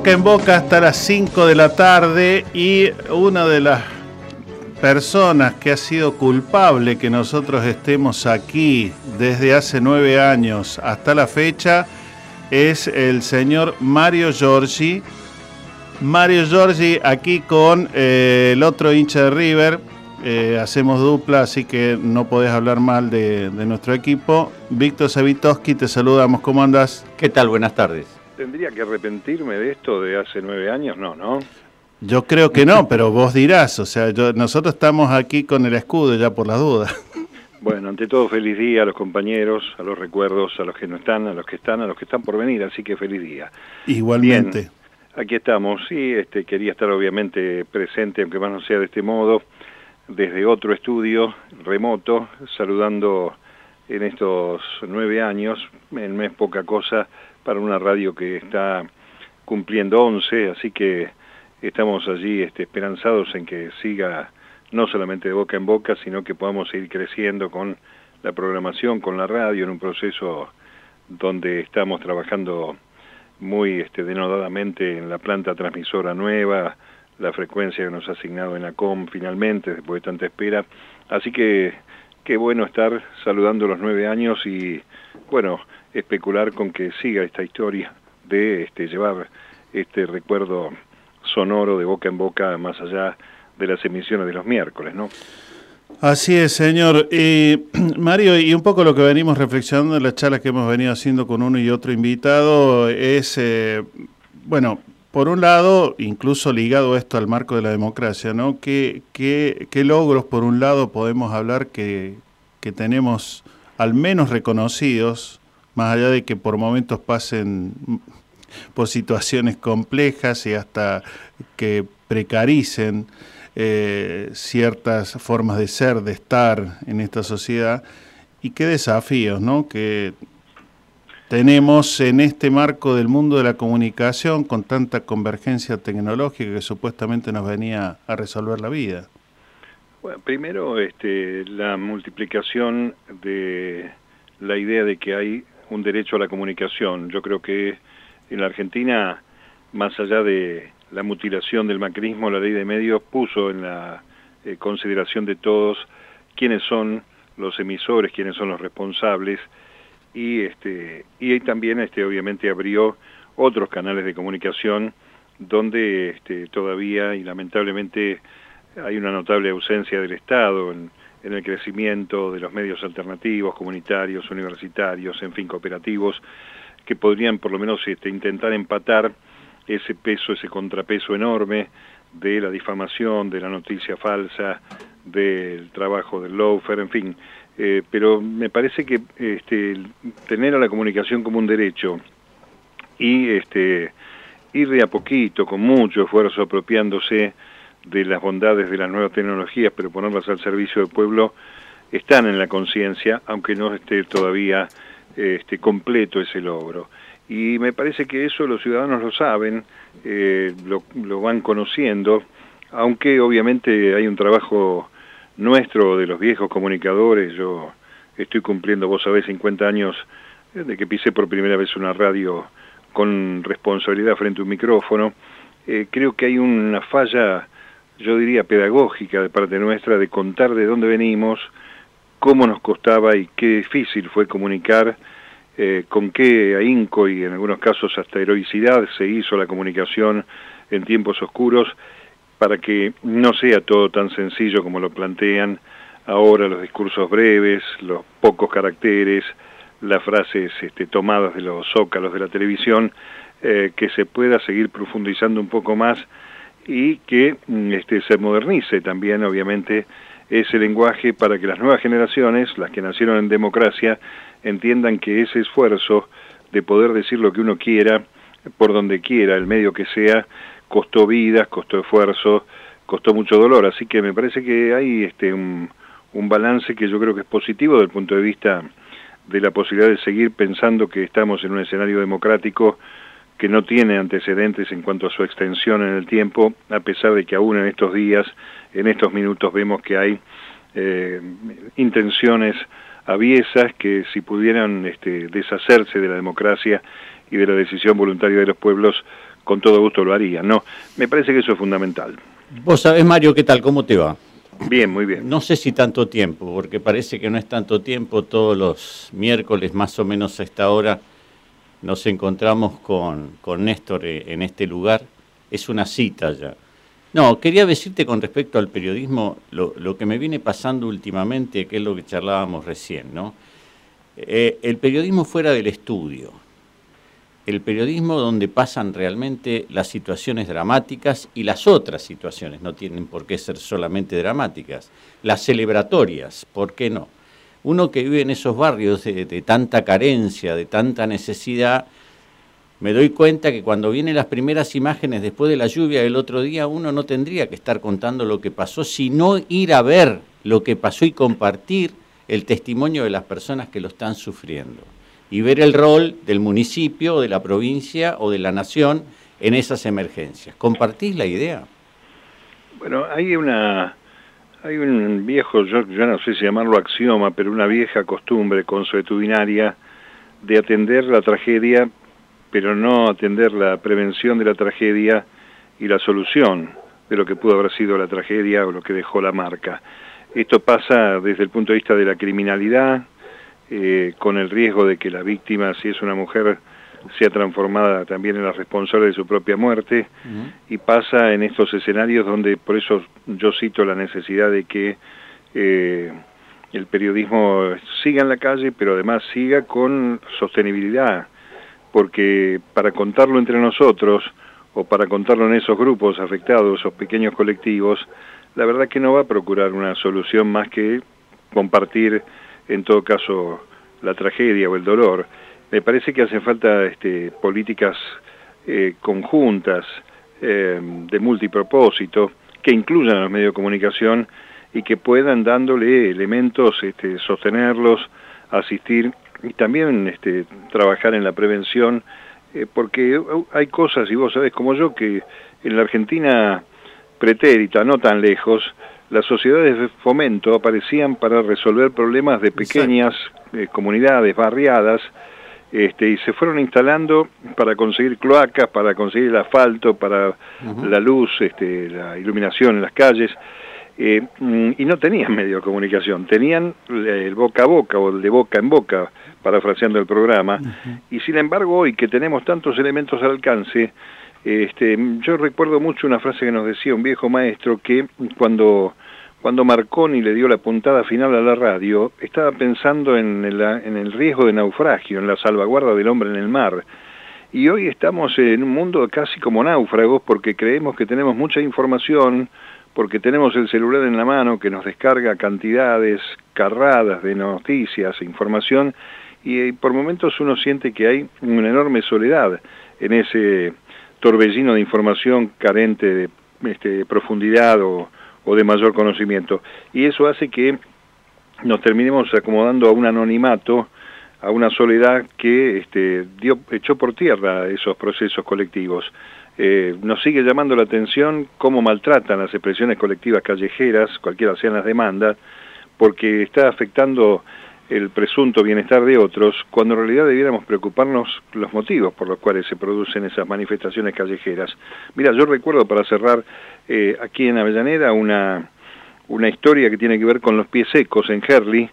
Boca en boca hasta las 5 de la tarde y una de las personas que ha sido culpable que nosotros estemos aquí desde hace nueve años hasta la fecha es el señor Mario Giorgi. Mario Giorgi aquí con eh, el otro hincha de River. Eh, hacemos dupla, así que no podés hablar mal de, nuestro equipo. Víctor Savitoski, te saludamos. ¿Cómo andas? ¿Qué tal? Buenas tardes. ¿Tendría que arrepentirme de esto de hace nueve años? No, ¿no? Yo creo que no, pero vos dirás, o sea, yo- nosotros estamos aquí con el escudo ya por las dudas. Bueno, ante todo feliz día a los compañeros, a los recuerdos, a los que no están, a los que están, a los que están por venir, así que feliz día. Igualmente. Bien, aquí estamos, sí, este, quería estar obviamente presente, aunque más no sea de este modo, desde otro estudio remoto, saludando en estos nueve años, en mes poca cosa, para una radio que está cumpliendo 11, así que estamos allí este, esperanzados en que siga no solamente de boca en boca, sino que podamos seguir creciendo con la programación, con la radio, en un proceso donde estamos trabajando muy este, denodadamente en la planta transmisora nueva, la frecuencia que nos ha asignado en la COM finalmente, después de tanta espera. Así que qué bueno estar saludando los nueve años y, bueno, especular con que siga esta historia de este, llevar este recuerdo sonoro de boca en boca más allá de las emisiones de los miércoles, ¿no? Así es, señor. Mario, y un poco lo que venimos reflexionando en las charlas que hemos venido haciendo con uno y otro invitado es, eh, bueno, por un lado, incluso ligado esto al marco de la democracia, ¿no? ¿Qué, qué, qué logros, por un lado, podemos hablar que, que tenemos al menos reconocidos, más allá de que por momentos pasen por situaciones complejas y hasta que precaricen eh, ciertas formas de ser, de estar en esta sociedad y qué desafíos, ¿no? Que tenemos en este marco del mundo de la comunicación con tanta convergencia tecnológica que supuestamente nos venía a resolver la vida. Bueno, primero, este, la multiplicación de la idea de que hay un derecho a la comunicación. Yo creo que en la Argentina, más allá de la mutilación del macrismo, la ley de medios puso en la eh, consideración de todos quiénes son los emisores, quiénes son los responsables y este y también este obviamente abrió otros canales de comunicación donde este, todavía y lamentablemente hay una notable ausencia del Estado en, en el crecimiento de los medios alternativos, comunitarios, universitarios, en fin, cooperativos, que podrían por lo menos este, intentar empatar ese peso, ese contrapeso enorme de la difamación, de la noticia falsa, del trabajo del loafer, en fin. Eh, pero me parece que este, tener a la comunicación como un derecho y este, ir de a poquito, con mucho esfuerzo, apropiándose de las bondades de las nuevas tecnologías, pero ponerlas al servicio del pueblo, están en la conciencia, aunque no esté todavía este, completo ese logro. Y me parece que eso los ciudadanos lo saben, eh, lo, van conociendo, aunque obviamente hay un trabajo nuestro de los viejos comunicadores, yo estoy cumpliendo, vos sabés, 50 años de que pisé por primera vez una radio con responsabilidad frente a un micrófono, eh, creo que hay una falla, yo diría, pedagógica de parte nuestra de contar de dónde venimos, cómo nos costaba y qué difícil fue comunicar, eh, con qué ahínco y en algunos casos hasta heroicidad se hizo la comunicación en tiempos oscuros para que no sea todo tan sencillo como lo plantean ahora los discursos breves, los pocos caracteres, las frases este, tomadas de los zócalos de la televisión, eh, que se pueda seguir profundizando un poco más y que mm, este, se modernice también, obviamente, ese lenguaje para que las nuevas generaciones, las que nacieron en democracia, entiendan que ese esfuerzo de poder decir lo que uno quiera, por donde quiera, el medio que sea, costó vidas, costó esfuerzo, costó mucho dolor. Así que me parece que hay este, un, un balance que yo creo que es positivo desde el punto de vista de la posibilidad de seguir pensando que estamos en un escenario democrático que no tiene antecedentes en cuanto a su extensión en el tiempo, a pesar de que aún en estos días, en estos minutos, vemos que hay eh, intenciones aviesas que si pudieran este, deshacerse de la democracia y de la decisión voluntaria de los pueblos, con todo gusto lo harían. No, me parece que eso es fundamental. Vos sabés, Mario, ¿qué tal? ¿Cómo te va? Bien, muy bien. No sé si tanto tiempo, porque parece que no es tanto tiempo. Todos los miércoles, más o menos a esta hora, nos encontramos con, con Néstor eh, en este lugar. Es una cita ya. No, quería decirte con respecto al periodismo lo, lo, que me viene pasando últimamente, que es lo que charlábamos recién, ¿no? Eh, el periodismo fuera del estudio el periodismo donde pasan realmente las situaciones dramáticas y las otras situaciones, no tienen por qué ser solamente dramáticas, las celebratorias, ¿por qué no? Uno que vive en esos barrios de, tanta carencia, de tanta necesidad, me doy cuenta que cuando vienen las primeras imágenes después de la lluvia del otro día, uno no tendría que estar contando lo que pasó, sino ir a ver lo que pasó y compartir el testimonio de las personas que lo están sufriendo y ver el rol del municipio, de la provincia o de la nación en esas emergencias. ¿Compartís la idea? Bueno, hay una hay un viejo, yo, no sé si llamarlo axioma, pero una vieja costumbre consuetudinaria de atender la tragedia, pero no atender la prevención de la tragedia y la solución de lo que pudo haber sido la tragedia o lo que dejó la marca. Esto pasa desde el punto de vista de la criminalidad, eh, con el riesgo de que la víctima, si es una mujer, sea transformada también en la responsable de su propia muerte, y pasa en estos escenarios donde, por eso yo cito la necesidad de que eh, el periodismo siga en la calle, pero además siga con sostenibilidad, porque para contarlo entre nosotros, o para contarlo en esos grupos afectados, esos pequeños colectivos, la verdad que no va a procurar una solución más que compartir en todo caso la tragedia o el dolor. Me parece que hacen falta este, políticas eh, conjuntas eh, de multipropósito que incluyan a los medios de comunicación y que puedan dándole elementos, este, sostenerlos, asistir y también este, trabajar en la prevención, eh, porque hay cosas, y vos sabés como yo, que en la Argentina pretérita, no tan lejos, las sociedades de fomento aparecían para resolver problemas de pequeñas eh, comunidades barriadas este, y se fueron instalando para conseguir cloacas, para conseguir el asfalto, para la luz, este, la iluminación en las calles. Eh, mm, y no tenían medio de comunicación, tenían el boca a boca o el de boca en boca, parafraseando el programa, y sin embargo hoy que tenemos tantos elementos al alcance, este, yo recuerdo mucho una frase que nos decía un viejo maestro que cuando, cuando Marconi le dio la puntada final a la radio, estaba pensando en el, en el riesgo de naufragio, en la salvaguarda del hombre en el mar. Y hoy estamos en un mundo casi como náufragos porque creemos que tenemos mucha información, porque tenemos el celular en la mano que nos descarga cantidades carradas de noticias, e información, y por momentos uno siente que hay una enorme soledad en ese torbellino de información carente de este, profundidad o, o de mayor conocimiento. Y eso hace que nos terminemos acomodando a un anonimato a una soledad que este, echó por tierra esos procesos colectivos. Eh, nos sigue llamando la atención cómo maltratan las expresiones colectivas callejeras, cualquiera sean las demandas, porque está afectando el presunto bienestar de otros, cuando en realidad debiéramos preocuparnos los motivos por los cuales se producen esas manifestaciones callejeras. Mira, yo recuerdo para cerrar eh, aquí en Avellaneda una, una historia que tiene que ver con los pies secos en Herley,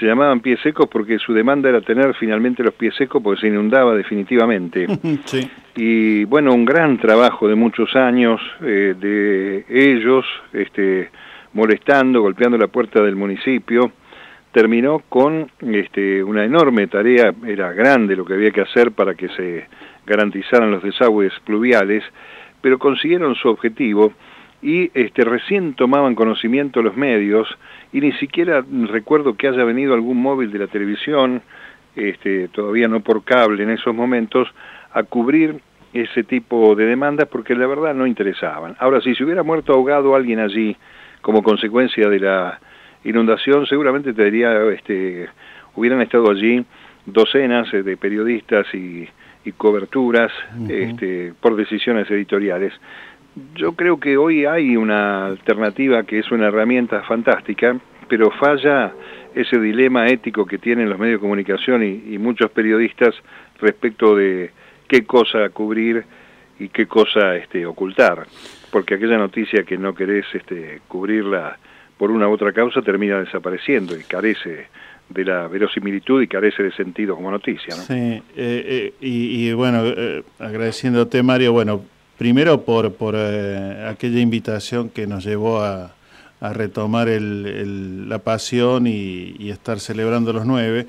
se llamaban pies secos porque su demanda era tener finalmente los pies secos porque se inundaba definitivamente. Sí. Y bueno, un gran trabajo de muchos años eh, de ellos, este, molestando, golpeando la puerta del municipio, terminó con este, una enorme tarea, era grande lo que había que hacer para que se garantizaran los desagües pluviales, pero consiguieron su objetivo y este, recién tomaban conocimiento los medios y ni siquiera recuerdo que haya venido algún móvil de la televisión, este, todavía no por cable en esos momentos, a cubrir ese tipo de demandas porque la verdad no interesaban. Ahora, si se hubiera muerto ahogado alguien allí como consecuencia de la inundación, seguramente te diría, este, hubieran estado allí docenas eh, de periodistas y, coberturas este, por decisiones editoriales. Yo creo que hoy hay una alternativa que es una herramienta fantástica, pero falla ese dilema ético que tienen los medios de comunicación y, muchos periodistas respecto de qué cosa cubrir y qué cosa este, ocultar, porque aquella noticia que no querés este, cubrirla por una u otra causa termina desapareciendo y carece de la verosimilitud y carece de sentido como noticia. ¿no? Sí, eh, eh, y, bueno, eh, agradeciéndote Mario, bueno, primero por, por eh, aquella invitación que nos llevó a, retomar la pasión y, estar celebrando los nueve.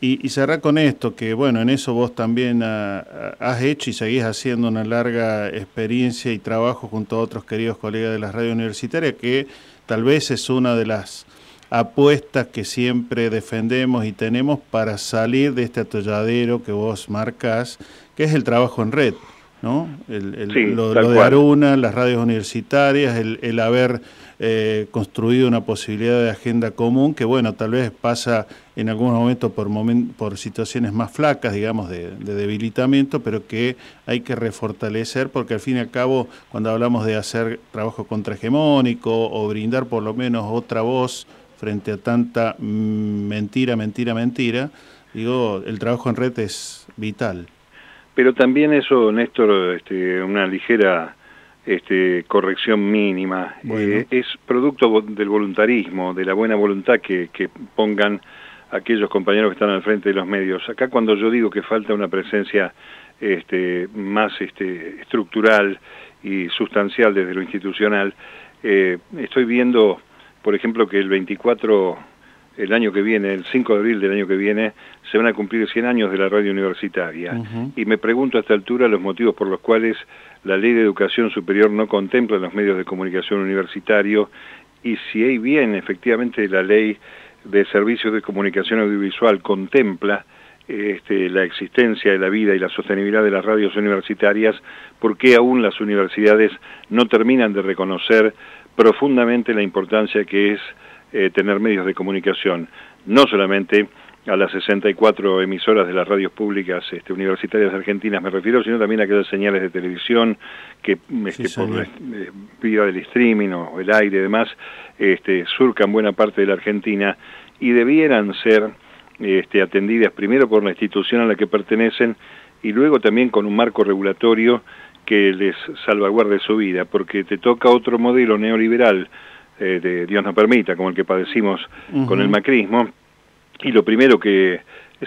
Y, cerrar con esto, que bueno, en eso vos también has hecho y seguís haciendo una larga experiencia y trabajo junto a otros queridos colegas de la radio universitaria, que tal vez es una de las apuestas que siempre defendemos y tenemos para salir de este atolladero que vos marcas, que es el trabajo en red. ¿No? El, lo, de Aruna, las radios universitarias, el, haber eh, construido una posibilidad de agenda común que, bueno, tal vez pasa en algunos momentos por, por situaciones más flacas, digamos, de, debilitamiento, pero que hay que refortalecer porque al fin y al cabo, cuando hablamos de hacer trabajo contrahegemónico o brindar por lo menos otra voz frente a tanta mentira, mentira, mentira, digo, el trabajo en red es vital. Pero también eso, Néstor, este, una ligera este, corrección mínima, eh, es producto del voluntarismo, de la buena voluntad que, pongan aquellos compañeros que están al frente de los medios. Acá cuando yo digo que falta una presencia este, más este, estructural y sustancial desde lo institucional, eh, estoy viendo, por ejemplo, que el 24 el año que viene, el 5 de abril del año que viene, se van a cumplir 100 años de la radio universitaria. Y me pregunto a esta altura los motivos por los cuales la ley de educación superior no contempla los medios de comunicación universitario y si hay bien efectivamente la ley de servicios de comunicación audiovisual contempla este, la existencia de la vida y la sostenibilidad de las radios universitarias, ¿por qué aún las universidades no terminan de reconocer profundamente la importancia que es eh, tener medios de comunicación, no solamente a las 64 emisoras de las radios públicas este, universitarias argentinas me refiero, sino también a aquellas señales de televisión que este, por la eh, vía del streaming o el aire y demás este, surcan buena parte de la Argentina y debieran ser este, atendidas primero por la institución a la que pertenecen y luego también con un marco regulatorio que les salvaguarde su vida, porque te toca otro modelo neoliberal eh, de Dios no permita, como el que padecimos con el macrismo, y lo primero que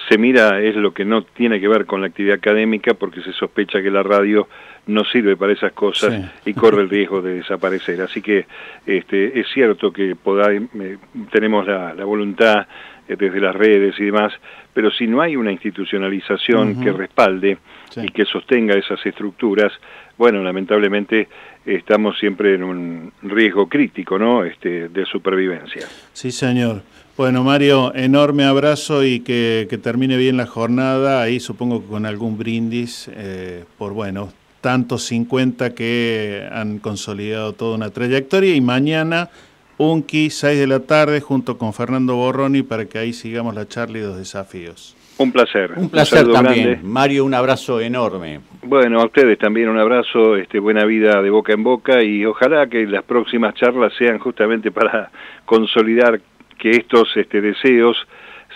se mira es lo que no tiene que ver con la actividad académica porque se sospecha que la radio no sirve para esas cosas y corre el riesgo de desaparecer. Así que este, es cierto que eh, tenemos la, voluntad eh, desde las redes y demás, pero si no hay una institucionalización que respalde y que sostenga esas estructuras, bueno, lamentablemente estamos siempre en un riesgo crítico, ¿no? Este, de supervivencia. Sí, señor. Bueno, Mario, enorme abrazo y que, termine bien la jornada. Ahí supongo que con algún brindis eh, por, bueno, tantos 50 que han consolidado toda una trayectoria. Y mañana, Unki, 6 de la tarde, junto con Fernando Borroni, para que ahí sigamos la charla y los desafíos. Un placer. Un placer también. Mario, un abrazo enorme. Bueno, a ustedes también un abrazo, este, buena vida de boca en boca y ojalá que las próximas charlas sean justamente para consolidar que estos este, deseos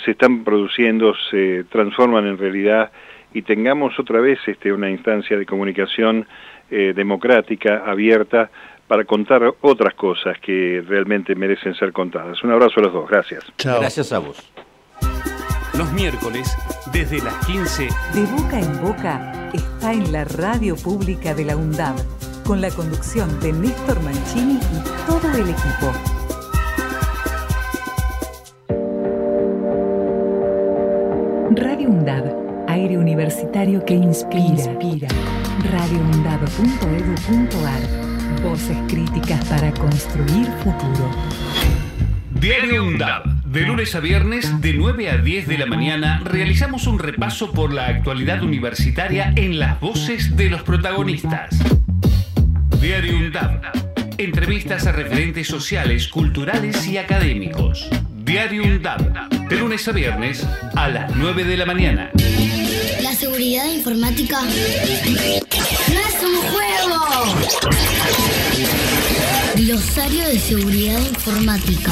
se están produciendo, se transforman en realidad y tengamos otra vez este, una instancia de comunicación eh, democrática, abierta, para contar otras cosas que realmente merecen ser contadas. Un abrazo a los dos, gracias. Gracias a vos. Los miércoles, desde las 15. De boca en boca está en la radio pública de la UNDAB, con la conducción de Néstor Mancini y todo el equipo. Radio UNDAB, aire universitario que inspira. inspira. radioundab.edu.ar Voces críticas para construir futuro. Diario UNDAB. De lunes a viernes, de 9 a 10 de la mañana, realizamos un repaso por la actualidad universitaria en las voces de los protagonistas. Diario UNDAB. Entrevistas a referentes sociales, culturales y académicos. Diario UNDAB. De lunes a viernes, a las 9 de la mañana. La seguridad informática no es un juego. Glosario de seguridad informática.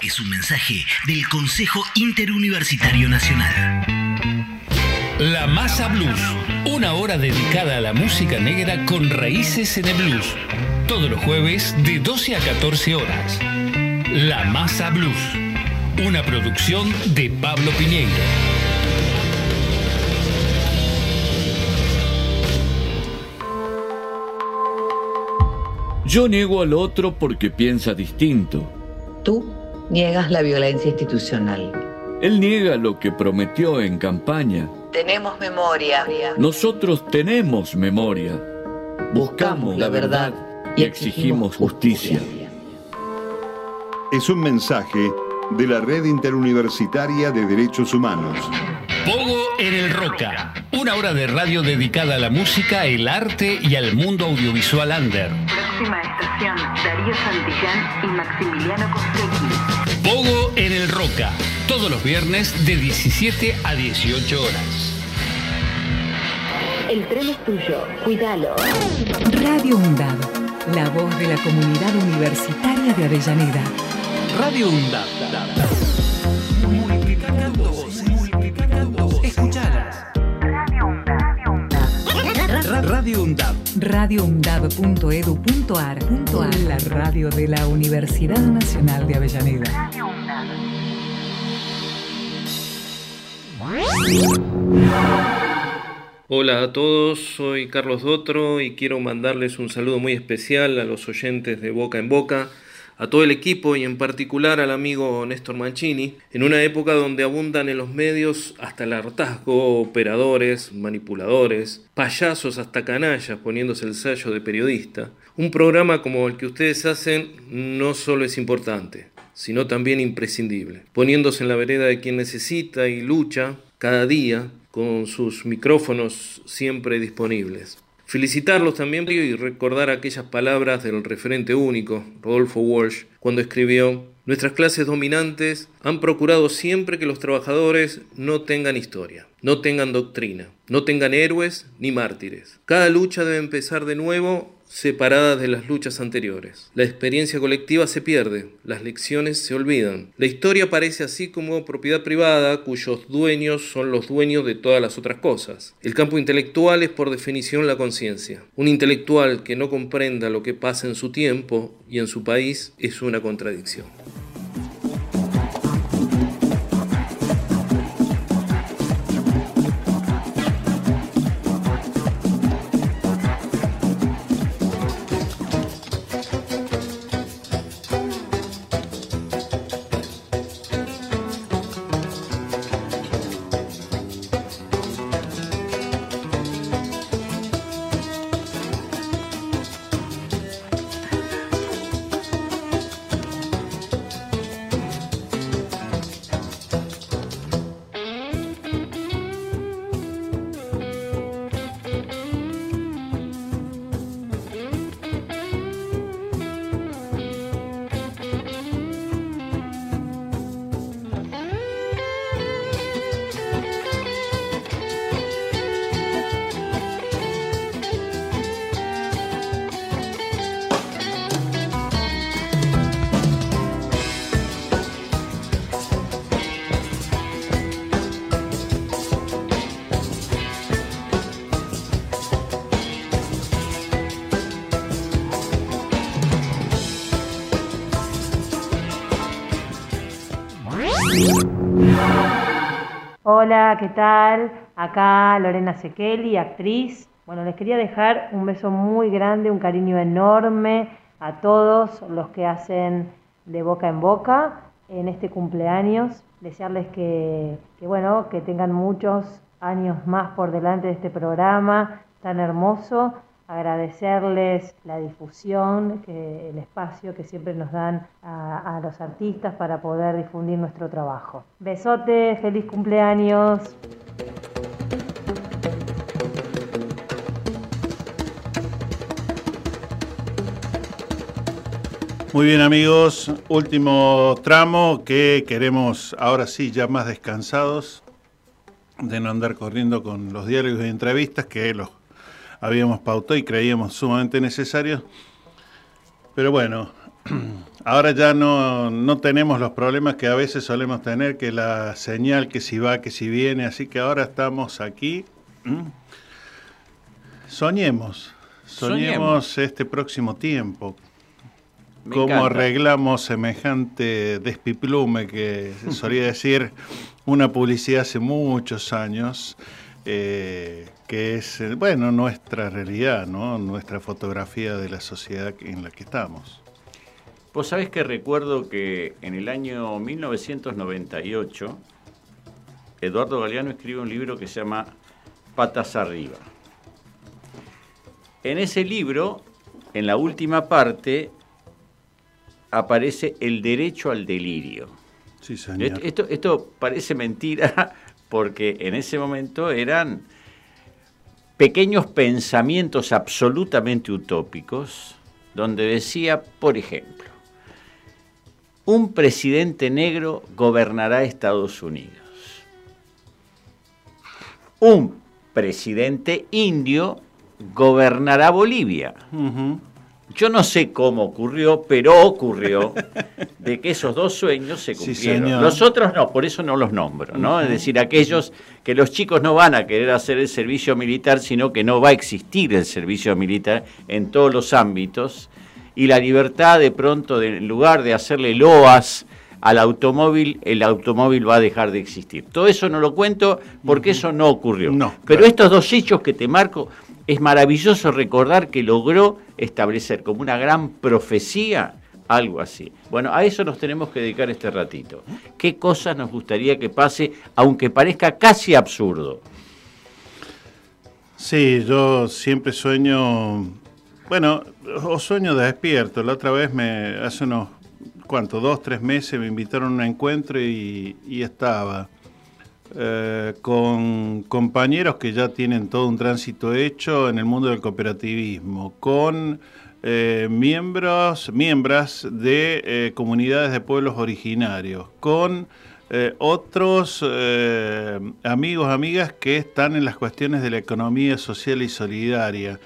Es un mensaje del Consejo Interuniversitario Nacional. La Masa Blues, una hora dedicada a la música negra con raíces en el blues. Todos los jueves de 12 a 14 horas. La Masa Blues, una producción de Pablo Piñeiro. Yo niego al otro porque piensa distinto. Tú niegas la violencia institucional. Él niega lo que prometió en campaña. Tenemos memoria. Nosotros tenemos memoria. Buscamos la verdad y exigimos justicia. Es un mensaje de la Red Interuniversitaria de Derechos Humanos. Pogo en el Roca, una hora de radio dedicada a la música, el arte y al mundo audiovisual under. Próxima estación, Darío Santillán y Maximiliano Costecchi. Pogo en el Roca, todos los viernes de 17 a 18 horas. El tren es tuyo, cuídalo. Radio UNDAB, la voz de la comunidad universitaria de Avellaneda. Radio UNDAB. Multiplicando voces, multiplicando voces. Escuchalas. Radio UNDAB. radioundab.edu.ar La radio de la Universidad Nacional de Avellaneda. Hola a todos, soy Carlos Dotro y quiero mandarles un saludo muy especial a los oyentes de Boca en Boca, a todo el equipo y en particular al amigo Néstor Mancini, en una época donde abundan en los medios hasta el hartazgo, operadores, manipuladores, payasos hasta canallas poniéndose el sello de periodista. Un programa como el que ustedes hacen no solo es importante, sino también imprescindible, poniéndose en la vereda de quien necesita y lucha cada día con sus micrófonos siempre disponibles. Felicitarlos también y recordar aquellas palabras del referente único, Rodolfo Walsh, cuando escribió, Nuestras clases dominantes han procurado siempre que los trabajadores no tengan historia, no tengan doctrina, no tengan héroes ni mártires. Cada lucha debe empezar de nuevo separadas de las luchas anteriores. La experiencia colectiva se pierde, las lecciones se olvidan. La historia parece así como propiedad privada cuyos dueños son los dueños de todas las otras cosas. El campo intelectual es por definición la conciencia. Un intelectual que no comprenda lo que pasa en su tiempo y en su país es una contradicción. ¿Qué tal? Acá Lorena Sekeli, actriz. Bueno, les quería dejar un beso muy grande, un cariño enorme a todos los que hacen de boca en boca en este cumpleaños. Desearles que, que, bueno, que tengan muchos años más por delante de este programa tan hermoso. Agradecerles la difusión, el espacio que siempre nos dan a, los artistas para poder difundir nuestro trabajo. Besote, feliz cumpleaños. Muy bien amigos, último tramo que queremos ahora sí ya más descansados de no andar corriendo con los diarios y entrevistas que los habíamos pautado y creíamos sumamente necesarios. Pero bueno, ahora ya no, no, tenemos los problemas que a veces solemos tener, que la señal que si va, que si viene, así que ahora estamos aquí. Soñemos, soñemos, soñemos. este próximo tiempo. Me ¿Cómo encanta. arreglamos semejante despiplume que solía decir una publicidad hace muchos años? Eh, que es, bueno, nuestra realidad, ¿no? nuestra fotografía de la sociedad en la que estamos. Vos sabés que recuerdo que en el año 1998, Eduardo Galeano escribe un libro que se llama Patas Arriba. En ese libro, en la última parte, aparece el derecho al delirio. Sí, señor. Esto, esto parece mentira porque en ese momento eran pequeños pensamientos absolutamente utópicos, donde decía, por ejemplo, un presidente negro gobernará Estados Unidos. Un presidente indio gobernará Bolivia. Yo no sé cómo ocurrió, pero ocurrió de que esos dos sueños se cumplieron. Sí, los otros no, por eso no los nombro, ¿no? Uh -huh. Es decir, aquellos que los chicos no van a querer hacer el servicio militar, sino que no va a existir el servicio militar en todos los ámbitos. Y la libertad de pronto, de, en lugar de hacerle loas al automóvil, el automóvil va a dejar de existir. Todo eso no lo cuento porque eso no ocurrió. No, pero claro. estos dos hechos que te marco, es maravilloso recordar que logró establecer como una gran profecía algo así. Bueno, a eso nos tenemos que dedicar este ratito. ¿Qué cosas nos gustaría que pase, aunque parezca casi absurdo? Sí, yo siempre sueño, bueno, o sueño despierto. La otra vez, me hace unos, ¿cuánto? Dos, tres meses me invitaron a un encuentro y, y estaba eh, con compañeros que ya tienen todo un tránsito hecho en el mundo del cooperativismo, con eh, miembros, miembros de eh, comunidades de pueblos originarios, con otros amigos, amigas que están en las cuestiones de la economía social y solidaria.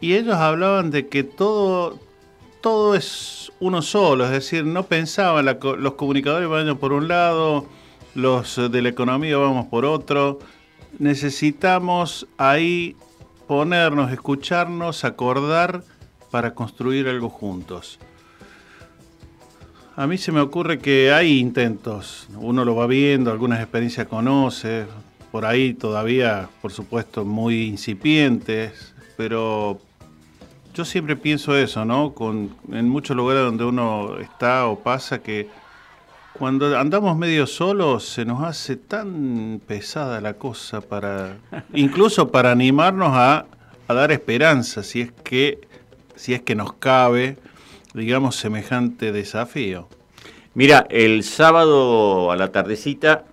Y ellos hablaban de que todo, todo es uno solo, es decir, no pensaban, los comunicadores van por un lado, los de la economía vamos por otro. Necesitamos ahí ponernos, escucharnos, acordar para construir algo juntos. A mí se me ocurre que hay intentos, uno lo va viendo, algunas experiencias conoce, por ahí todavía, por supuesto, muy incipientes, pero yo siempre pienso eso, ¿no? Con, en muchos lugares donde uno está o pasa que cuando andamos medio solos se nos hace tan pesada la cosa para incluso para animarnos a, a, dar esperanza si es que si es que nos cabe digamos semejante desafío. Mira, el sábado a la tardecita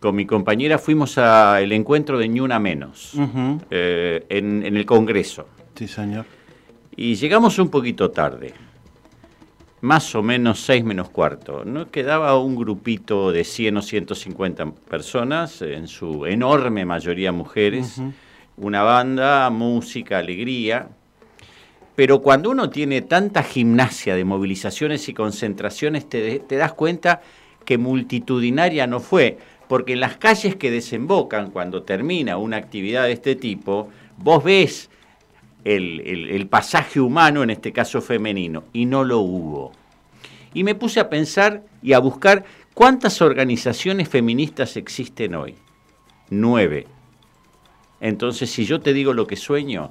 con mi compañera fuimos al encuentro de Ni Una Menos uh -huh. eh, en, en el Congreso. Sí, señor. Y llegamos un poquito tarde más o menos 6 menos cuarto. ¿no? Quedaba un grupito de 100 o 150 personas, en su enorme mayoría mujeres, uh -huh. una banda, música, alegría. Pero cuando uno tiene tanta gimnasia de movilizaciones y concentraciones, te, te das cuenta que multitudinaria no fue, porque en las calles que desembocan cuando termina una actividad de este tipo, vos ves el, el, pasaje humano, en este caso femenino, y no lo hubo. Y me puse a pensar y a buscar ¿Cuántas organizaciones feministas existen hoy? Nueve. Entonces, si yo te digo lo que sueño,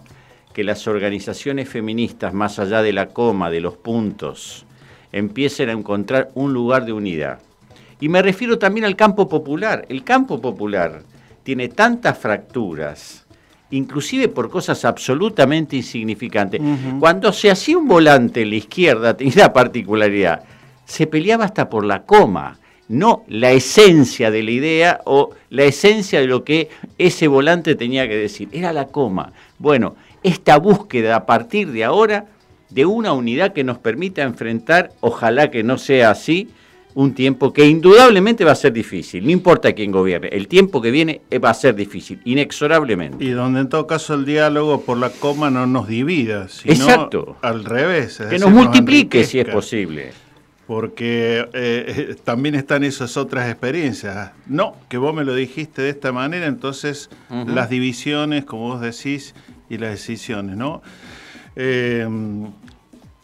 que las organizaciones feministas, más allá de la coma, de los puntos, empiecen a encontrar un lugar de unidad. Y me refiero también al campo popular. El campo popular tiene tantas fracturas, inclusive por cosas absolutamente insignificantes. Cuando se hacía un volante en la izquierda, tenía la particularidad, se peleaba hasta por la coma no la esencia de la idea o la esencia de lo que ese volante tenía que decir, era la coma. Bueno, esta búsqueda a partir de ahora de una unidad que nos permita enfrentar, ojalá que no sea así, un tiempo que indudablemente va a ser difícil, no importa quién gobierne, el tiempo que viene va a ser difícil, inexorablemente. Y donde en todo caso el diálogo por la coma no nos divida, sino Exacto. al revés. que nos multiplique si es posible porque eh, también están esas otras experiencias. No, que vos me lo dijiste de esta manera, entonces las divisiones, como vos decís, y las decisiones, ¿no? Eh,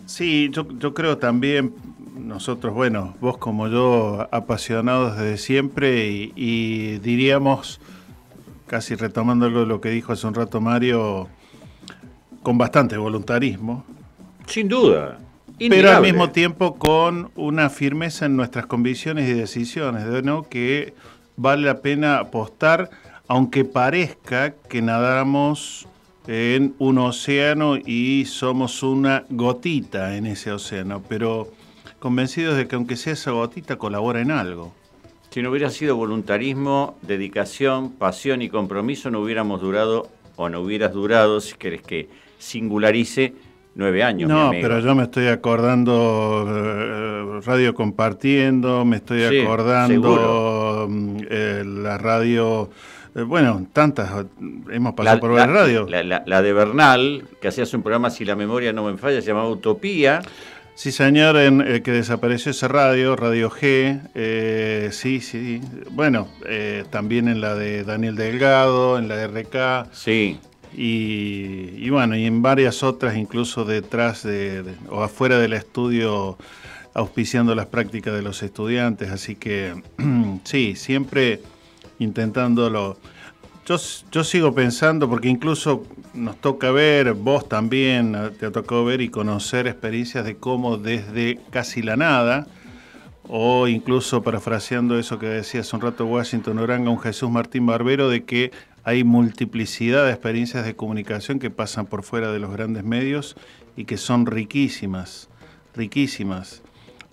sí, yo, yo, creo también, nosotros, bueno, vos como yo, apasionados desde siempre, y, diríamos, casi retomando lo que dijo hace un rato Mario, con bastante voluntarismo. Sin duda pero al mismo tiempo con una firmeza en nuestras convicciones y decisiones, ¿no? que vale la pena apostar, aunque parezca que nadamos en un océano y somos una gotita en ese océano, pero convencidos de que aunque sea esa gotita colabora en algo. Si no hubiera sido voluntarismo, dedicación, pasión y compromiso, no hubiéramos durado o no hubieras durado, si querés que singularice, nueve años. No, pero yo me estoy acordando eh, radio compartiendo, me estoy acordando mm, eh, la radio. Eh, bueno, tantas, hemos pasado por la radio. La, de Bernal, que hacías un programa, si la memoria no me falla, se llamaba Utopía. Sí, señor, en el que desapareció esa radio, Radio G, sí, sí. Bueno, también en la de Daniel Delgado, en la de RK. Sí. Y, bueno, y en varias otras, incluso detrás de, o afuera del estudio, auspiciando las prácticas de los estudiantes. Así que sí, siempre intentándolo. Yo, sigo pensando, porque incluso nos toca ver, vos también te ha tocado ver y conocer experiencias de cómo desde casi la nada, o incluso parafraseando eso que decía un rato Washington Oranga, un Jesús Martín Barbero, de que hay multiplicidad de experiencias de comunicación que pasan por fuera de los grandes medios y que son riquísimas, riquísimas.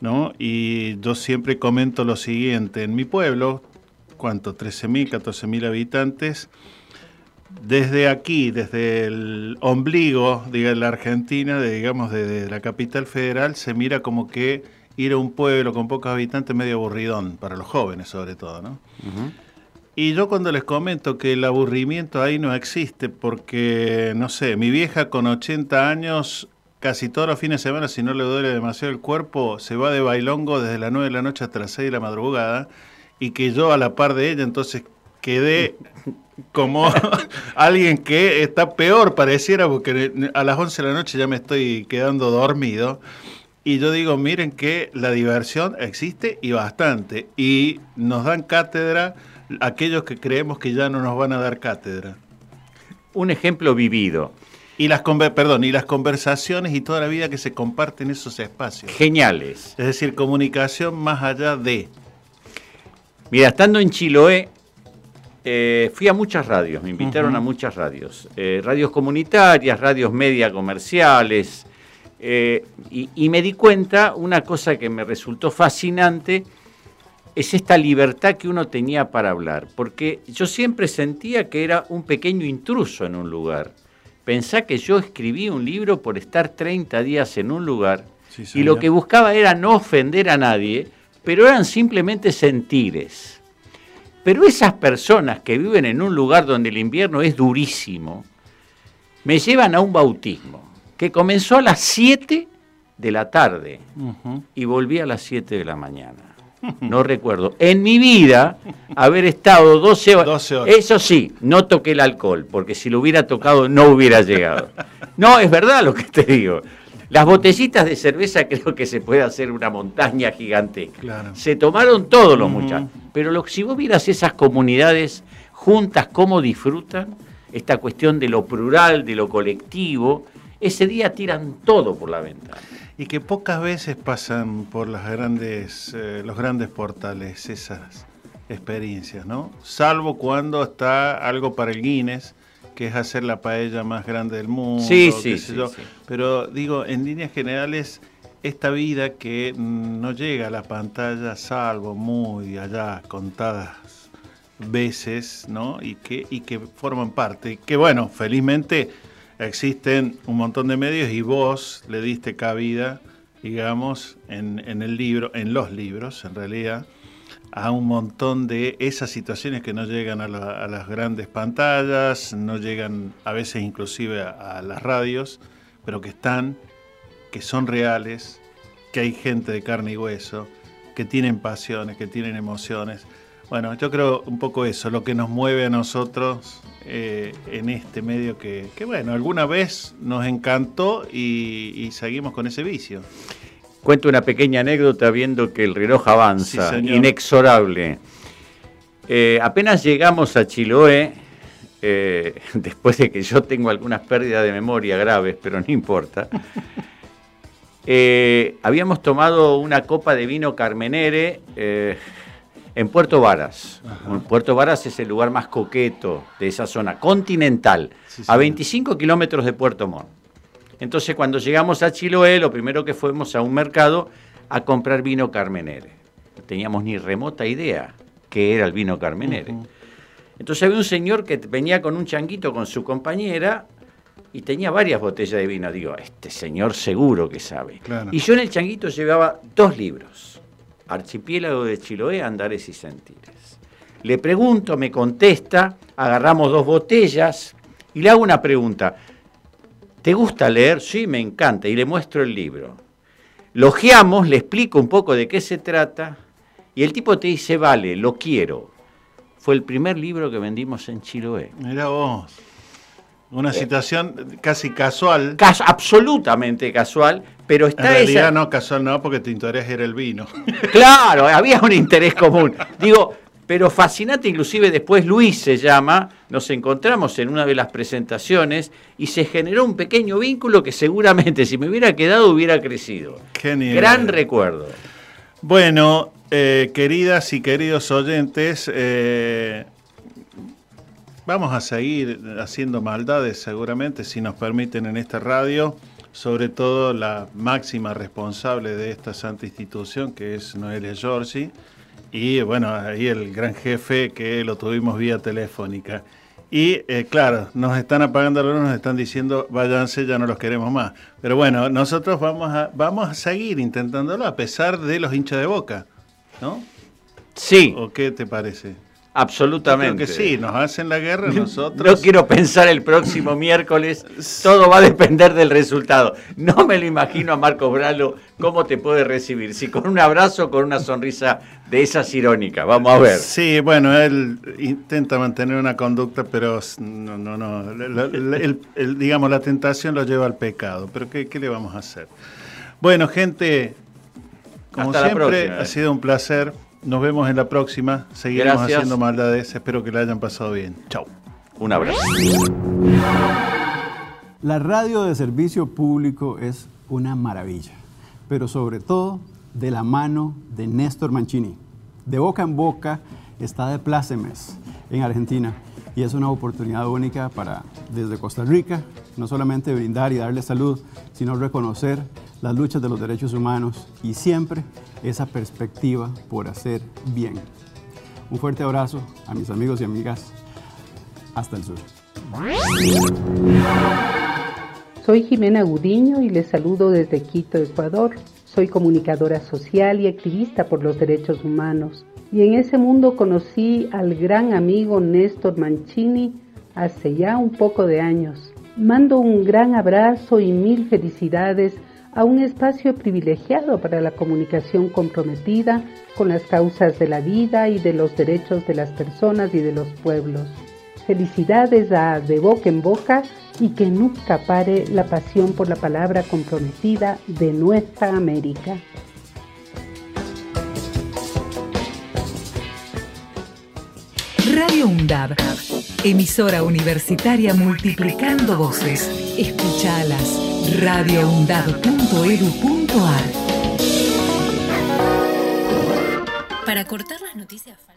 ¿no? Y yo siempre comento lo siguiente, en mi pueblo, ¿cuánto? 13.000, 14.000 habitantes, desde aquí, desde el ombligo de la Argentina, digamos desde la capital federal, se mira como que ir a un pueblo con pocos habitantes medio aburridón, para los jóvenes sobre todo, ¿no? Y yo cuando les comento que el aburrimiento ahí no existe, porque, no sé, mi vieja con 80 años, casi todos los fines de semana, si no le duele demasiado el cuerpo, se va de bailongo desde las 9 de la noche hasta las 6 de la madrugada, y que yo a la par de ella, entonces quedé como alguien que está peor, pareciera, porque a las 11 de la noche ya me estoy quedando dormido. Y yo digo, miren que la diversión existe y bastante. Y nos dan cátedra aquellos que creemos que ya no nos van a dar cátedra. Un ejemplo vivido. Y las, perdón, y las conversaciones y toda la vida que se comparte en esos espacios. Geniales. Es decir, comunicación más allá de. Mira, estando en Chiloé, eh, fui a muchas radios, me invitaron a muchas radios. Eh, radios comunitarias, radios media comerciales. Eh, y me di cuenta una cosa que me resultó fascinante es esta libertad que uno tenía para hablar, porque yo siempre sentía que era un pequeño intruso en un lugar. Pensá que yo escribí un libro por estar 30 días en un lugar y lo que buscaba era no ofender a nadie, pero eran simplemente sentires. Pero esas personas que viven en un lugar donde el invierno es durísimo, me llevan a un bautismo que comenzó a las 7 de la tarde y volví a las 7 de la mañana no recuerdo, en mi vida haber estado 12 horas. Eso sí, no toqué el alcohol, porque si lo hubiera tocado no hubiera llegado. No, es verdad lo que te digo. Las botellitas de cerveza creo que se puede hacer una montaña gigantesca. Claro. Se tomaron todos los muchachos. Pero lo- si vos vieras esas comunidades juntas, cómo disfrutan esta cuestión de lo plural, de lo colectivo, ese día tiran todo por la ventana. Y que pocas veces pasan por las grandes, eh, los grandes portales esas experiencias, ¿no? Salvo cuando está algo para el Guinness, que es hacer la paella más grande del mundo. Sí, qué sí, sé sí, yo. Pero digo, en líneas generales, esta vida que mm, no llega a la pantalla, salvo muy allá contadas veces, ¿no? Y que, y que forman parte. Que bueno, felizmente existen un montón de medios y vos le diste cabida, digamos, en, en el libro, en los libros, en realidad, a un montón de esas situaciones que no llegan a, la- las grandes pantallas, no llegan a veces inclusive a, las radios, pero que están, que son reales, que hay gente de carne y hueso, que tienen pasiones, que tienen emociones. Bueno, yo creo un poco eso, lo que nos mueve a nosotros eh, en este medio que, bueno, alguna vez nos encantó y seguimos con ese vicio. Cuento una pequeña anécdota viendo que el reloj avanza, Sí, inexorable. Eh, apenas llegamos a Chiloé, eh, después de que yo tengo algunas pérdidas de memoria graves, pero no importa, eh, habíamos tomado una copa de vino Carmenere en Puerto Varas. Puerto Varas es el lugar más coqueto de esa zona, continental, a 25 kilómetros de Puerto Montt. Entonces, cuando llegamos a Chiloé, lo primero que fuimos a un mercado a comprar vino Carmenere. No teníamos ni remota idea qué era el vino Carmenere. Entonces había un señor que venía con un changuito con su compañera y tenía varias botellas de vino. Digo, este señor seguro que sabe. Claro. Y yo en el changuito llevaba dos libros. Archipiélago de Chiloé, Andares y Sentires. Le pregunto, me contesta, agarramos dos botellas y le hago una pregunta. ¿Te gusta leer? Sí, me encanta. Y le muestro el libro. Logeamos, le explico un poco de qué se trata y el tipo te dice, vale, lo quiero. Fue el primer libro que vendimos en Chiloé. Mira vos. Una situación casi casual. Cas- absolutamente casual, pero En está realidad esa... no, casual no, porque tu interés era el vino. Claro, había un interés común. Digo, pero fascinante, inclusive después Luis se llama, nos encontramos en una de las presentaciones y se generó un pequeño vínculo que seguramente si me hubiera quedado hubiera crecido. Nivel. Gran recuerdo. Bueno, eh, queridas y queridos oyentes, eh, vamos a seguir haciendo maldades seguramente, si nos permiten en esta radio, sobre todo la máxima responsable de esta santa institución, que es Noelia Giorgi, y bueno, ahí el gran jefe que lo tuvimos vía telefónica. Y eh, claro, nos están apagando la luz, nos están diciendo, váyanse, ya no los queremos más. Pero bueno, nosotros vamos a, vamos a seguir intentándolo a pesar de los hinchas de boca, ¿no? Sí. ¿O qué te parece? Absolutamente. Yo creo que sí, nos hacen la guerra nosotros. No quiero pensar el próximo miércoles, todo va a depender del resultado. No me lo imagino a Marcos Bralo cómo te puede recibir, si con un abrazo o con una sonrisa de esas irónicas. Vamos a ver. Sí, bueno, él intenta mantener una conducta, pero no, no, no. la- la- el- el- digamos, la tentación lo lleva al pecado. Pero ¿qué, qué le vamos a hacer? Bueno, gente, como Hasta la siempre, próxima. ha sido un placer. Nos vemos en la próxima. Seguiremos Gracias. haciendo maldades. Espero que la hayan pasado bien. Chau. Un abrazo. La radio de servicio público es una maravilla, pero sobre todo de la mano de Néstor Mancini. De boca en boca está de plácemes en Argentina y es una oportunidad única para, desde Costa Rica, no solamente brindar y darle salud, sino reconocer las luchas de los derechos humanos y siempre esa perspectiva por hacer bien. Un fuerte abrazo a mis amigos y amigas hasta el sur. Soy Jimena Gudiño y les saludo desde Quito, Ecuador. Soy comunicadora social y activista por los derechos humanos. Y en ese mundo conocí al gran amigo Néstor Mancini hace ya un poco de años. Mando un gran abrazo y mil felicidades a un espacio privilegiado para la comunicación comprometida con las causas de la vida y de los derechos de las personas y de los pueblos. Felicidades a De Boca en Boca y que nunca pare la pasión por la palabra comprometida de nuestra América. Radio UNDAB, emisora universitaria multiplicando voces. Escuchalas, radioundab.edu.ar. Para cortar las noticias